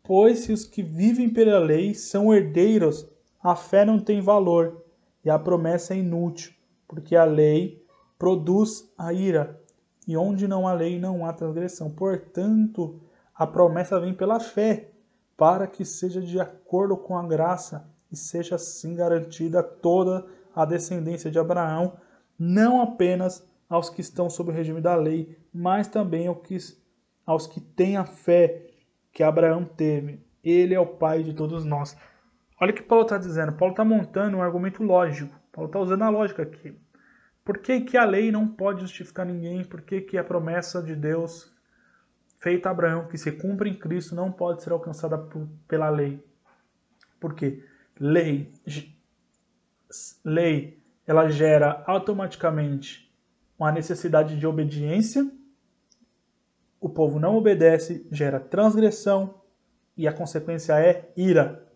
Pois se os que vivem pela lei são herdeiros, a fé não tem valor e a promessa é inútil, porque a lei produz a ira, e onde não há lei não há transgressão. Portanto, a promessa vem pela fé para que seja de acordo com a graça e seja assim garantida toda a descendência de Abraão, não apenas aos que estão sob o regime da lei, mas também aos que, aos que têm a fé que Abraão teve. Ele é o pai de todos nós. Olha o que Paulo está dizendo. Paulo está montando um argumento lógico. Paulo está usando a lógica aqui. Por que, que a lei não pode justificar ninguém? Por que, que a promessa de Deus feita a Abraão, que se cumpre em Cristo, não pode ser alcançada por, pela lei. Por quê? Lei, lei, ela gera automaticamente uma necessidade de obediência. O povo não obedece, gera transgressão e a consequência é ira.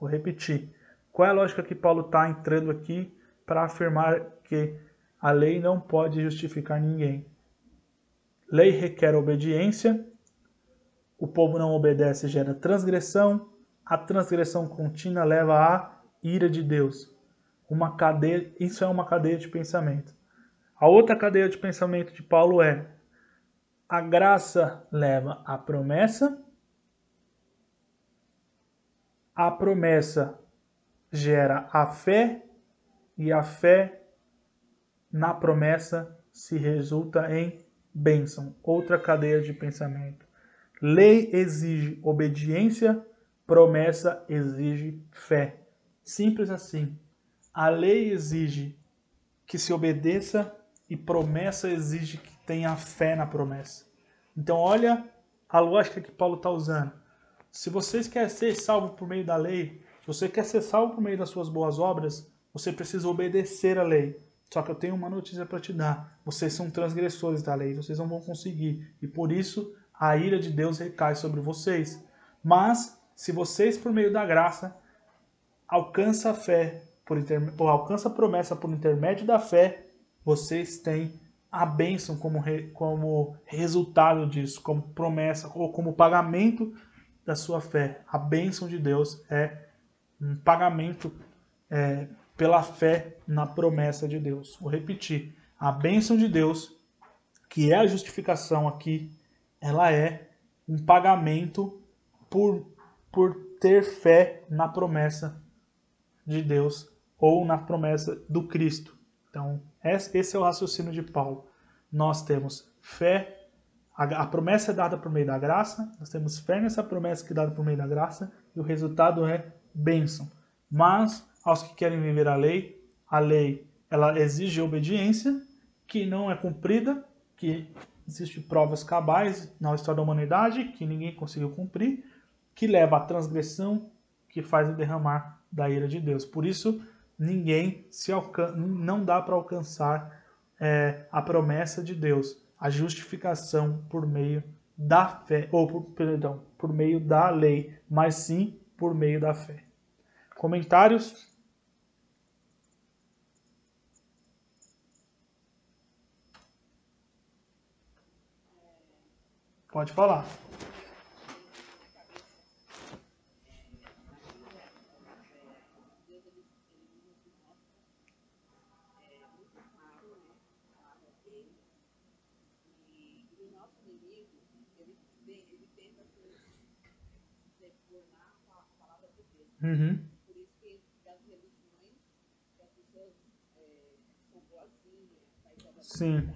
Vou repetir. Qual é a lógica que Paulo está entrando aqui para afirmar que a lei não pode justificar ninguém? Lei requer obediência, o povo não obedece gera transgressão, a transgressão contínua leva à ira de Deus. Uma cadeia, isso é uma cadeia de pensamento. A outra cadeia de pensamento de Paulo é: a graça leva à promessa a promessa gera a fé e a fé na promessa se resulta em bênção. Outra cadeia de pensamento. Lei exige obediência, promessa exige fé. Simples assim. A lei exige que se obedeça e promessa exige que tenha fé na promessa. Então, olha a lógica que Paulo está usando. Se vocês querem ser salvo por meio da lei, se você quer ser salvo por meio das suas boas obras, você precisa obedecer a lei. Só que eu tenho uma notícia para te dar. Vocês são transgressores da lei, vocês não vão conseguir. E por isso a ira de Deus recai sobre vocês. Mas, se vocês, por meio da graça, alcança a fé, por inter... ou alcança a promessa por intermédio da fé, vocês têm a bênção como, re... como resultado disso, como promessa, ou como pagamento da sua fé. A bênção de Deus é um pagamento é, pela fé na promessa de Deus. Vou repetir. A bênção de Deus, que é a justificação aqui, ela é um pagamento por, por ter fé na promessa de Deus ou na promessa do Cristo. Então, esse é o raciocínio de Paulo. Nós temos fé, a, promessa é dada por meio da graça, nós temos fé nessa promessa que é dada por meio da graça, e o resultado é bênção. Mas, aos que querem viver a lei, a lei ela exige obediência, que não é cumprida, que Existem provas cabais na história da humanidade que ninguém conseguiu cumprir, que leva à transgressão, que faz o derramar da ira de Deus. Por isso, ninguém se alcan não dá para alcançar é, a promessa de Deus, a justificação por meio da fé, ou por, perdão, por meio da lei, mas sim por meio da fé. Comentários? Pode falar. Uhum. Por isso que as religiões, as pessoas é, são boazinhas, Sim.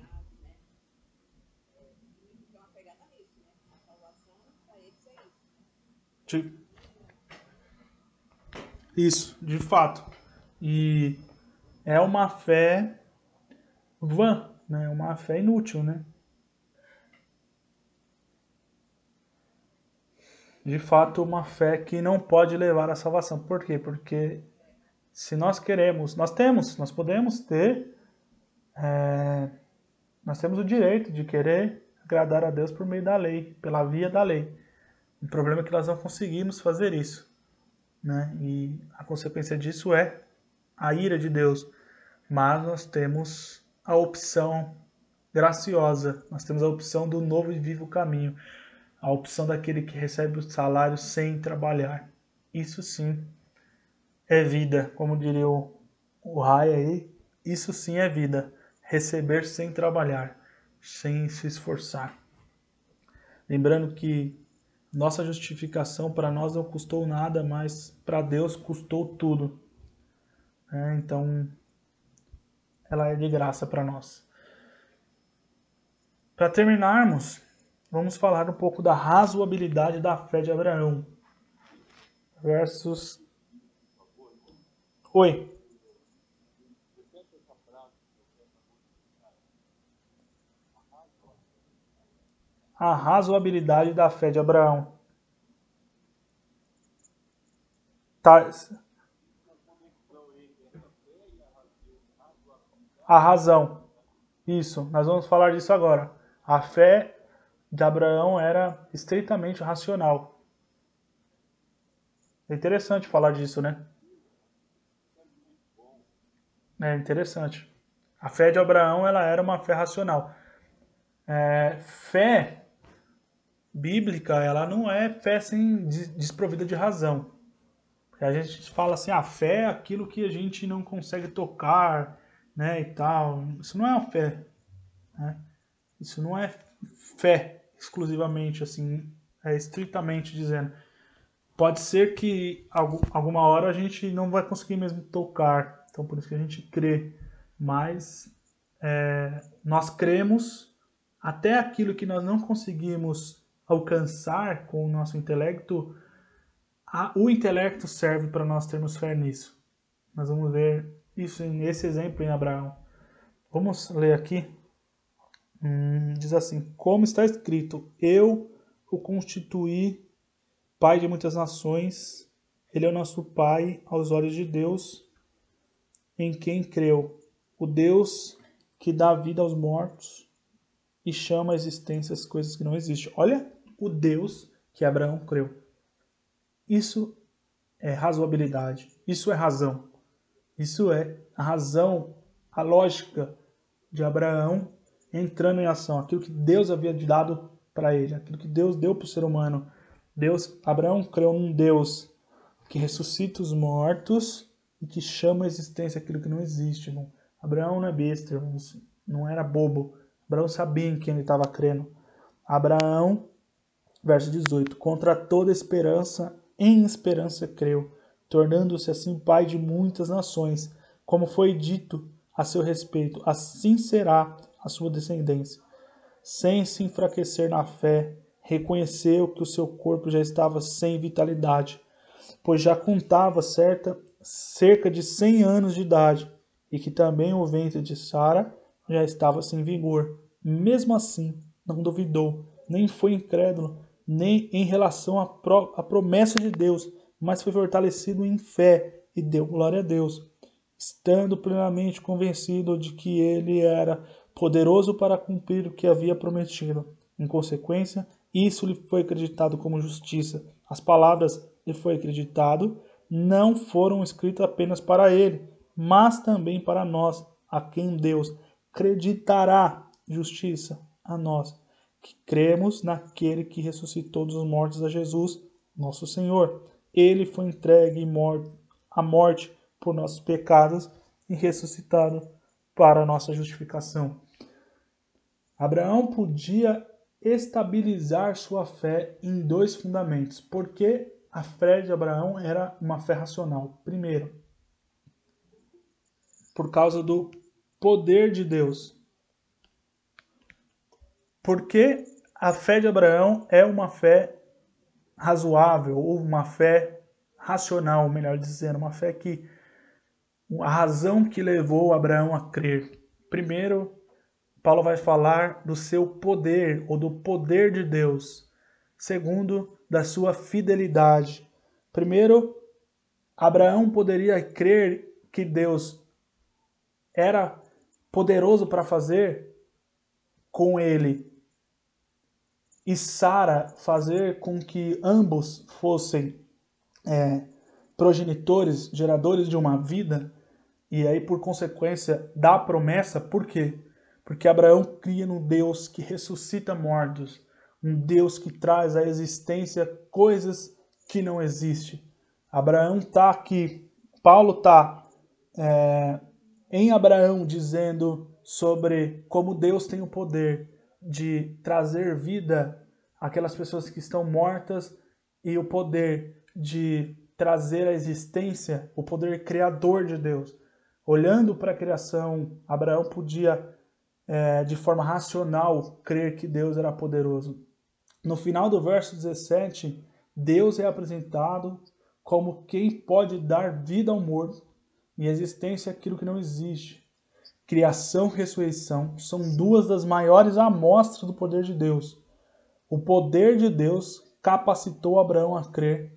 Isso, de fato. E é uma fé vã, né? Uma fé inútil, né? De fato, uma fé que não pode levar à salvação. Por quê? Porque se nós queremos, nós temos, nós podemos ter, é, nós temos o direito de querer agradar a Deus por meio da lei, pela via da lei. O problema é que nós não conseguimos fazer isso. Né? E a consequência disso é a ira de Deus. Mas nós temos a opção graciosa, nós temos a opção do novo e vivo caminho, a opção daquele que recebe o salário sem trabalhar. Isso sim é vida, como diria o, o Rai aí, isso sim é vida, receber sem trabalhar, sem se esforçar. Lembrando que nossa justificação para nós não custou nada, mas para Deus custou tudo. É, então, ela é de graça para nós. Para terminarmos, vamos falar um pouco da razoabilidade da fé de Abraão. Versos. Oi. a razoabilidade da fé de Abraão. Tá. A razão. Isso, nós vamos falar disso agora. A fé de Abraão era estritamente racional. É interessante falar disso, né? É interessante. A fé de Abraão ela era uma fé racional. É, fé bíblica, ela não é fé sem desprovida de razão. A gente fala assim, a fé é aquilo que a gente não consegue tocar, né, e tal. Isso não é uma fé, né? Isso não é fé exclusivamente, assim, é estritamente dizendo. pode ser que alguma hora a gente não vai conseguir mesmo tocar. Então por isso que a gente crê. Mas é, nós cremos até aquilo que nós não conseguimos alcançar com o nosso intelecto, a, o intelecto serve para nós termos fé nisso. Nós vamos ver isso nesse exemplo em Abraão. Vamos ler aqui. Hum, diz assim: Como está escrito, eu o constituí pai de muitas nações, ele é o nosso pai aos olhos de Deus, em quem creu, o Deus que dá vida aos mortos e chama a existência as coisas que não existem. Olha o Deus que Abraão creu. Isso é razoabilidade, isso é razão. Isso é a razão, a lógica de Abraão entrando em ação, aquilo que Deus havia dado para ele, aquilo que Deus deu para o ser humano. Deus, Abraão creu num Deus que ressuscita os mortos e que chama a existência aquilo que não existe. Irmão. Abraão não é besta, irmão. não era bobo. Abraão sabia em quem ele estava crendo. Abraão, verso 18: Contra toda esperança, em esperança creu, tornando-se assim pai de muitas nações, como foi dito a seu respeito, assim será a sua descendência sem se enfraquecer na fé, reconheceu que o seu corpo já estava sem vitalidade, pois já contava certa, cerca de 100 anos de idade, e que também o ventre de Sara já estava sem vigor. Mesmo assim, não duvidou, nem foi incrédulo, nem em relação à, pro, à promessa de Deus, mas foi fortalecido em fé e deu glória a Deus, estando plenamente convencido de que ele era poderoso para cumprir o que havia prometido. Em consequência, isso lhe foi acreditado como justiça. As palavras lhe foi acreditado não foram escritas apenas para ele, mas também para nós, a quem Deus acreditará justiça a nós, que cremos naquele que ressuscitou dos mortos a Jesus, nosso Senhor. Ele foi entregue à morte por nossos pecados e ressuscitado para nossa justificação. Abraão podia estabilizar sua fé em dois fundamentos. Porque a fé de Abraão era uma fé racional. Primeiro, por causa do poder de Deus. Porque a fé de Abraão é uma fé razoável, ou uma fé racional, melhor dizendo, uma fé que a razão que levou Abraão a crer. Primeiro, Paulo vai falar do seu poder ou do poder de Deus. Segundo, da sua fidelidade. Primeiro, Abraão poderia crer que Deus era poderoso para fazer com ele e Sara fazer com que ambos fossem é, progenitores, geradores de uma vida, e aí por consequência da promessa, por quê? Porque Abraão cria no Deus que ressuscita mortos, um Deus que traz à existência coisas que não existem. Abraão está aqui, Paulo está é, em Abraão dizendo sobre como Deus tem o poder de trazer vida àquelas pessoas que estão mortas e o poder de trazer à existência o poder criador de Deus. Olhando para a criação, Abraão podia é, de forma racional crer que Deus era poderoso. No final do verso 17, Deus é apresentado como quem pode dar vida ao morto e existência àquilo que não existe. Criação e ressurreição são duas das maiores amostras do poder de Deus. O poder de Deus capacitou Abraão a crer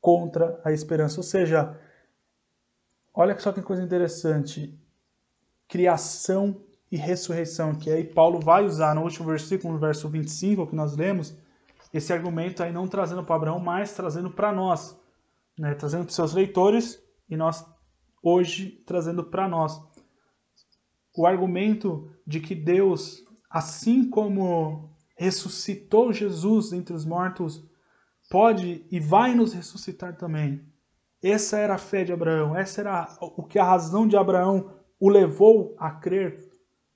contra a esperança. Ou seja, olha só que coisa interessante. Criação e ressurreição, que aí Paulo vai usar no último versículo, no verso 25, que nós lemos, esse argumento aí não trazendo para Abraão, mas trazendo para nós, né? trazendo para seus leitores e nós hoje trazendo para nós. O argumento de que Deus, assim como ressuscitou Jesus entre os mortos, pode e vai nos ressuscitar também. Essa era a fé de Abraão, essa era o que a razão de Abraão o levou a crer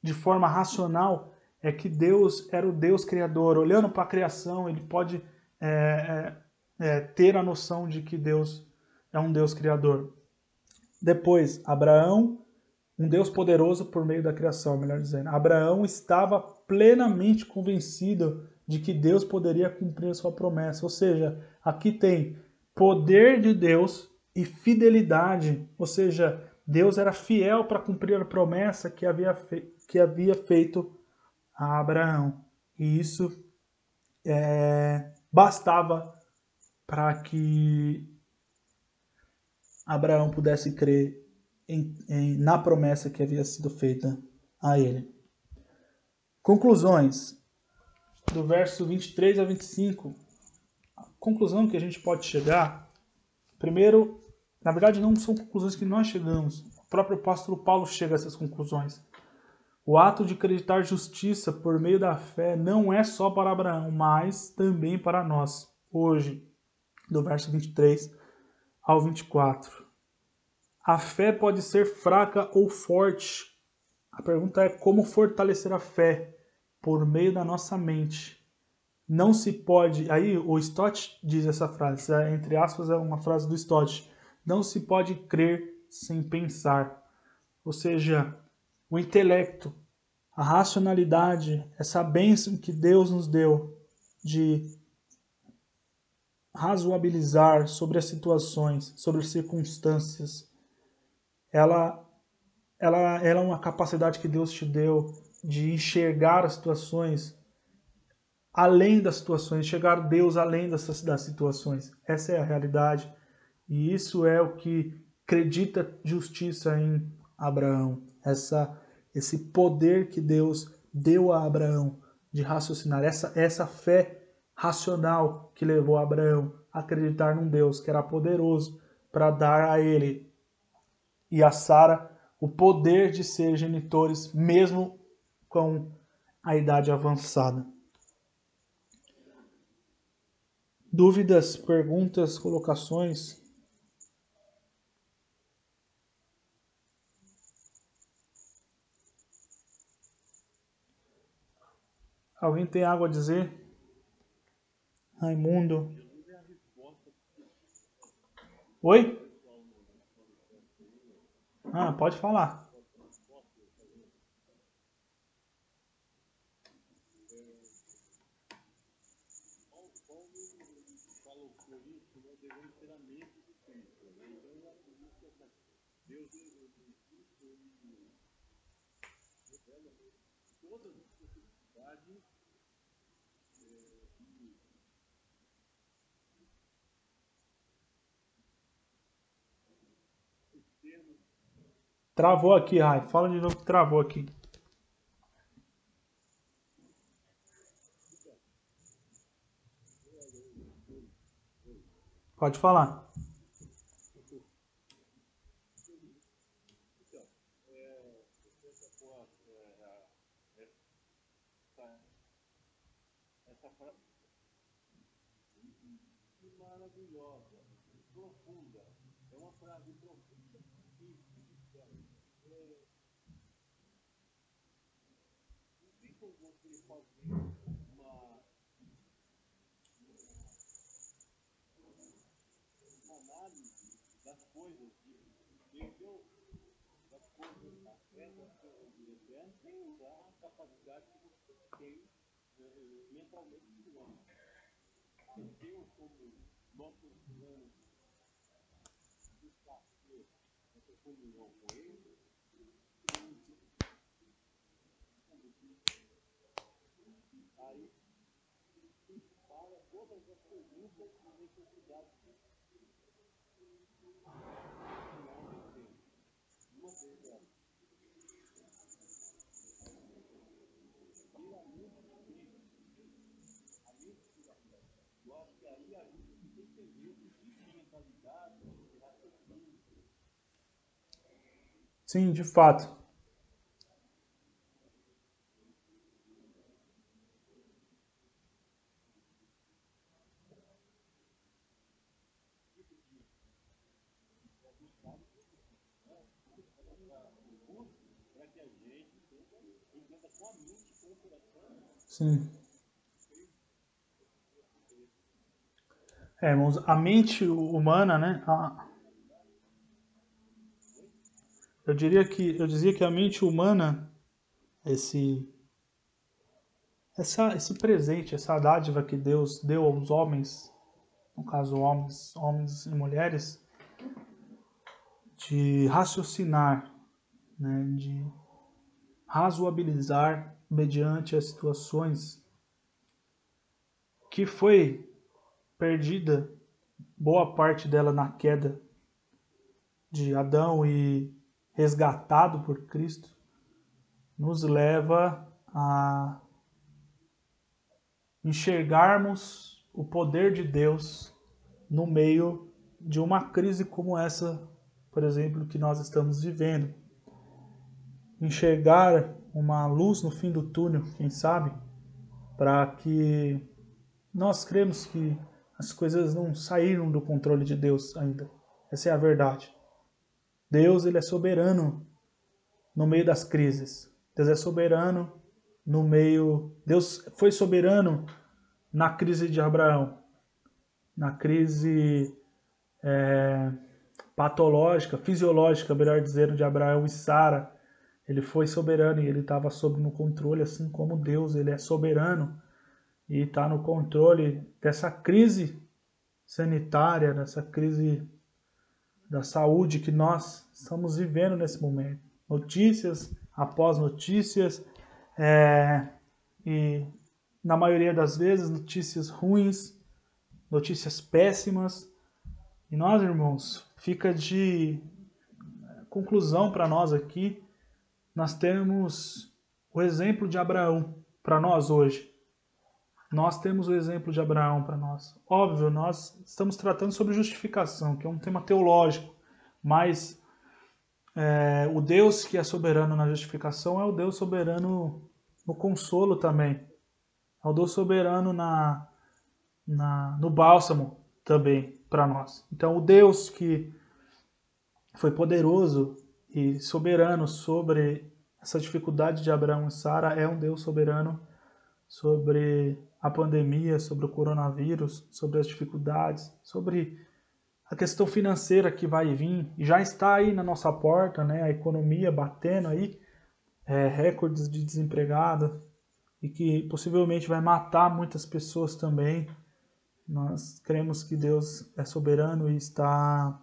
de forma racional é que Deus era o Deus criador. Olhando para a criação, ele pode é, é, é, ter a noção de que Deus é um Deus criador. Depois, Abraão, um Deus poderoso por meio da criação, melhor dizendo. Abraão estava plenamente convencido de que Deus poderia cumprir a sua promessa. Ou seja, aqui tem poder de Deus e fidelidade, ou seja, Deus era fiel para cumprir a promessa que havia, que havia feito a Abraão. E isso é, bastava para que Abraão pudesse crer em, em, na promessa que havia sido feita a ele. Conclusões do verso 23 a 25. A conclusão que a gente pode chegar, primeiro, na verdade não são conclusões que nós chegamos. O próprio apóstolo Paulo chega a essas conclusões. O ato de acreditar justiça por meio da fé não é só para Abraão, mas também para nós, hoje, do verso 23 ao 24. A fé pode ser fraca ou forte. A pergunta é como fortalecer a fé por meio da nossa mente. Não se pode. Aí o Stott diz essa frase, é, entre aspas, é uma frase do Stott. Não se pode crer sem pensar. Ou seja, o intelecto, a racionalidade, essa bênção que Deus nos deu de razoabilizar sobre as situações, sobre as circunstâncias. Ela, ela, ela é uma capacidade que Deus te deu de enxergar as situações além das situações, enxergar Deus além dessas das situações. Essa é a realidade. E isso é o que acredita justiça em Abraão. Essa esse poder que Deus deu a Abraão de raciocinar, essa, essa fé racional que levou Abraão a acreditar num Deus que era poderoso para dar a ele e a Sara o poder de ser genitores, mesmo com a idade avançada. Dúvidas, perguntas, colocações? Alguém tem algo a dizer? Raimundo. Oi? Ah, pode falar. Travou aqui, Rai. Fala de novo que travou aqui. Pode falar. maravilhosa, profunda. É uma frase profunda e é, não tem como você fazer uma, uma análise das coisas de Deus, das coisas da fé, das usar a capacidade que você tem eh, mentalmente do homem. Deus como nossos planos de fazer essa comunhão com Ele, aí para todas as perguntas e necessidades que o homem tem. Uma delas, ir a mente de Cristo, a mente de Cristo. Eu acho que aí a gente Sim, de fato. Sim. É, a mente humana, né? a- Eu diria que eu dizia que a mente humana, esse essa, esse presente, essa dádiva que Deus deu aos homens, no caso homens, homens e mulheres, de raciocinar, né, de razoabilizar mediante as situações que foi perdida boa parte dela na queda de Adão e resgatado por Cristo, nos leva a enxergarmos o poder de Deus no meio de uma crise como essa, por exemplo, que nós estamos vivendo. Enxergar uma luz no fim do túnel, quem sabe, para que nós cremos que as coisas não saíram do controle de Deus ainda. Essa é a verdade. Deus ele é soberano no meio das crises. Deus é soberano no meio. Deus foi soberano na crise de Abraão, na crise é, patológica, fisiológica, melhor dizendo, de Abraão e Sara. Ele foi soberano e ele estava sob no controle, assim como Deus, ele é soberano e está no controle dessa crise sanitária, dessa crise da saúde que nós estamos vivendo nesse momento. Notícias após notícias, é, e na maioria das vezes notícias ruins, notícias péssimas. E nós, irmãos, fica de conclusão para nós aqui, nós temos o exemplo de Abraão para nós hoje. Nós temos o exemplo de Abraão para nós. Óbvio, nós estamos tratando sobre justificação, que é um tema teológico, mas é, o Deus que é soberano na justificação é o Deus soberano no consolo também. É o Deus soberano na, na, no bálsamo também para nós. Então, o Deus que foi poderoso e soberano sobre essa dificuldade de Abraão e Sara é um Deus soberano sobre a pandemia, sobre o coronavírus, sobre as dificuldades, sobre a questão financeira que vai vir e já está aí na nossa porta, né? A economia batendo aí, é, recordes de desempregado e que possivelmente vai matar muitas pessoas também. Nós cremos que Deus é soberano e está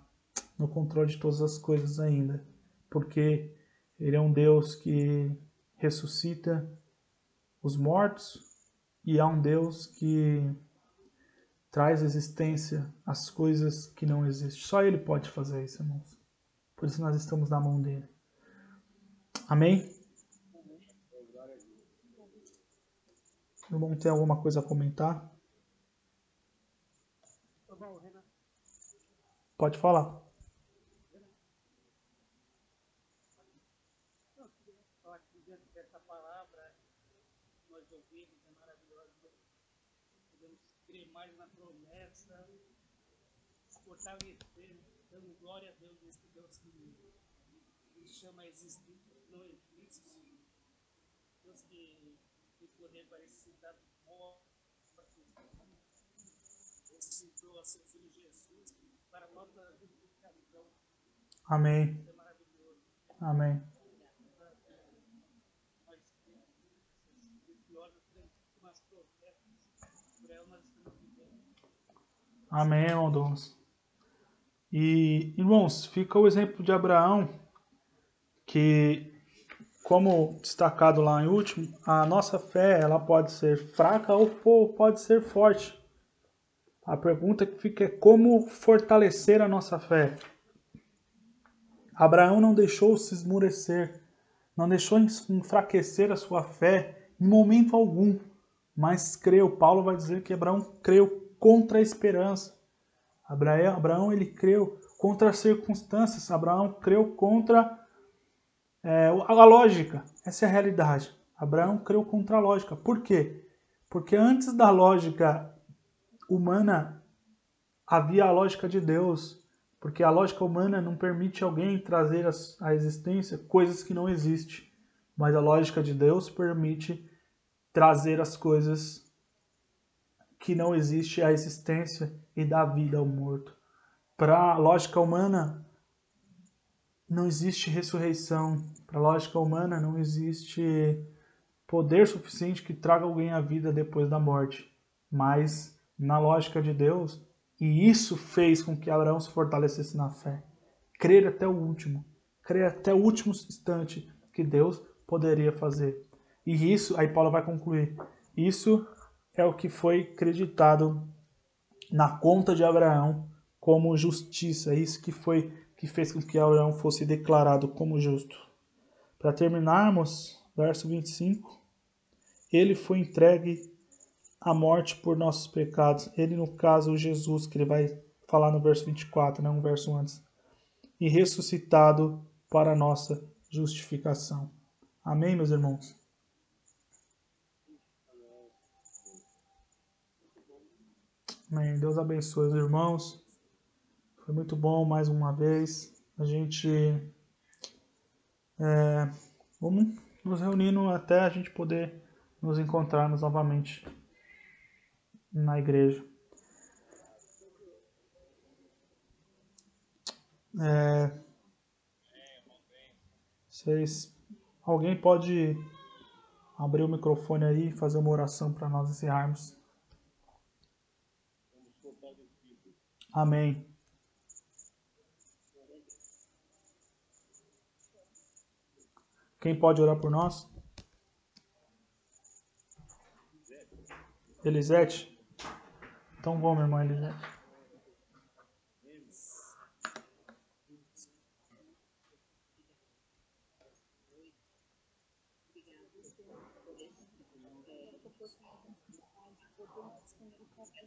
no controle de todas as coisas ainda, porque Ele é um Deus que ressuscita os mortos e é um Deus que traz existência às coisas que não existem. Só Ele pode fazer isso, irmãos. Por isso nós estamos na mão dele. Amém? Irmão, tem alguma coisa a comentar? Pode falar que dentro dessa palavra nós ouvimos é maravilhosa. Podemos crer mais na promessa, se fortalecer, dando glória a Deus, esse Deus que nos chama a existir, não existe. Deus que tem poder para ressuscitar mortos, ressuscitou a seu filho Jesus para a. Amém. Isso é maravilhoso. Amém. vivendo. Amém, irmão Douglas. E, irmãos, fica o exemplo de Abraão, que, como destacado lá em último, a nossa fé ela pode ser fraca ou po- pode ser forte. A pergunta que fica é como fortalecer a nossa fé. Abraão não deixou se esmurecer, não deixou enfraquecer a sua fé em momento algum, mas creu. Paulo vai dizer que Abraão creu contra a esperança. Abraão, Abraão ele creu contra as circunstâncias. Abraão creu contra é, a lógica. Essa é a realidade. Abraão creu contra a lógica. Por quê? Porque antes da lógica humana havia a lógica de Deus. Porque a lógica humana não permite alguém trazer à existência coisas que não existem. Mas a lógica de Deus permite trazer as coisas que não existe a existência e dá vida ao morto. Para a lógica humana, não existe ressurreição. Para a lógica humana, não existe poder suficiente que traga alguém à vida depois da morte. Mas, na lógica de Deus, e isso fez com que Abraão se fortalecesse na fé. Crer até o último. Crer até o último instante que Deus poderia fazer. E isso, aí Paulo vai concluir, isso é o que foi acreditado na conta de Abraão como justiça. Isso que foi que fez com que Abraão fosse declarado como justo. Para terminarmos, verso 25, ele foi entregue à morte por nossos pecados. Ele, no caso, Jesus, que ele vai falar no verso 24, né, um verso antes. E ressuscitado para nossa justificação. Amém, meus irmãos? Amém. Deus abençoe os irmãos. Foi muito bom mais uma vez. A gente é, vamos nos reunindo até a gente poder nos encontrarmos novamente na igreja. É, vocês, alguém pode abrir o microfone aí e fazer uma oração para nós encerrarmos? Amém. Quem pode orar por nós? Elisete? Então vamos, irmã Elisete.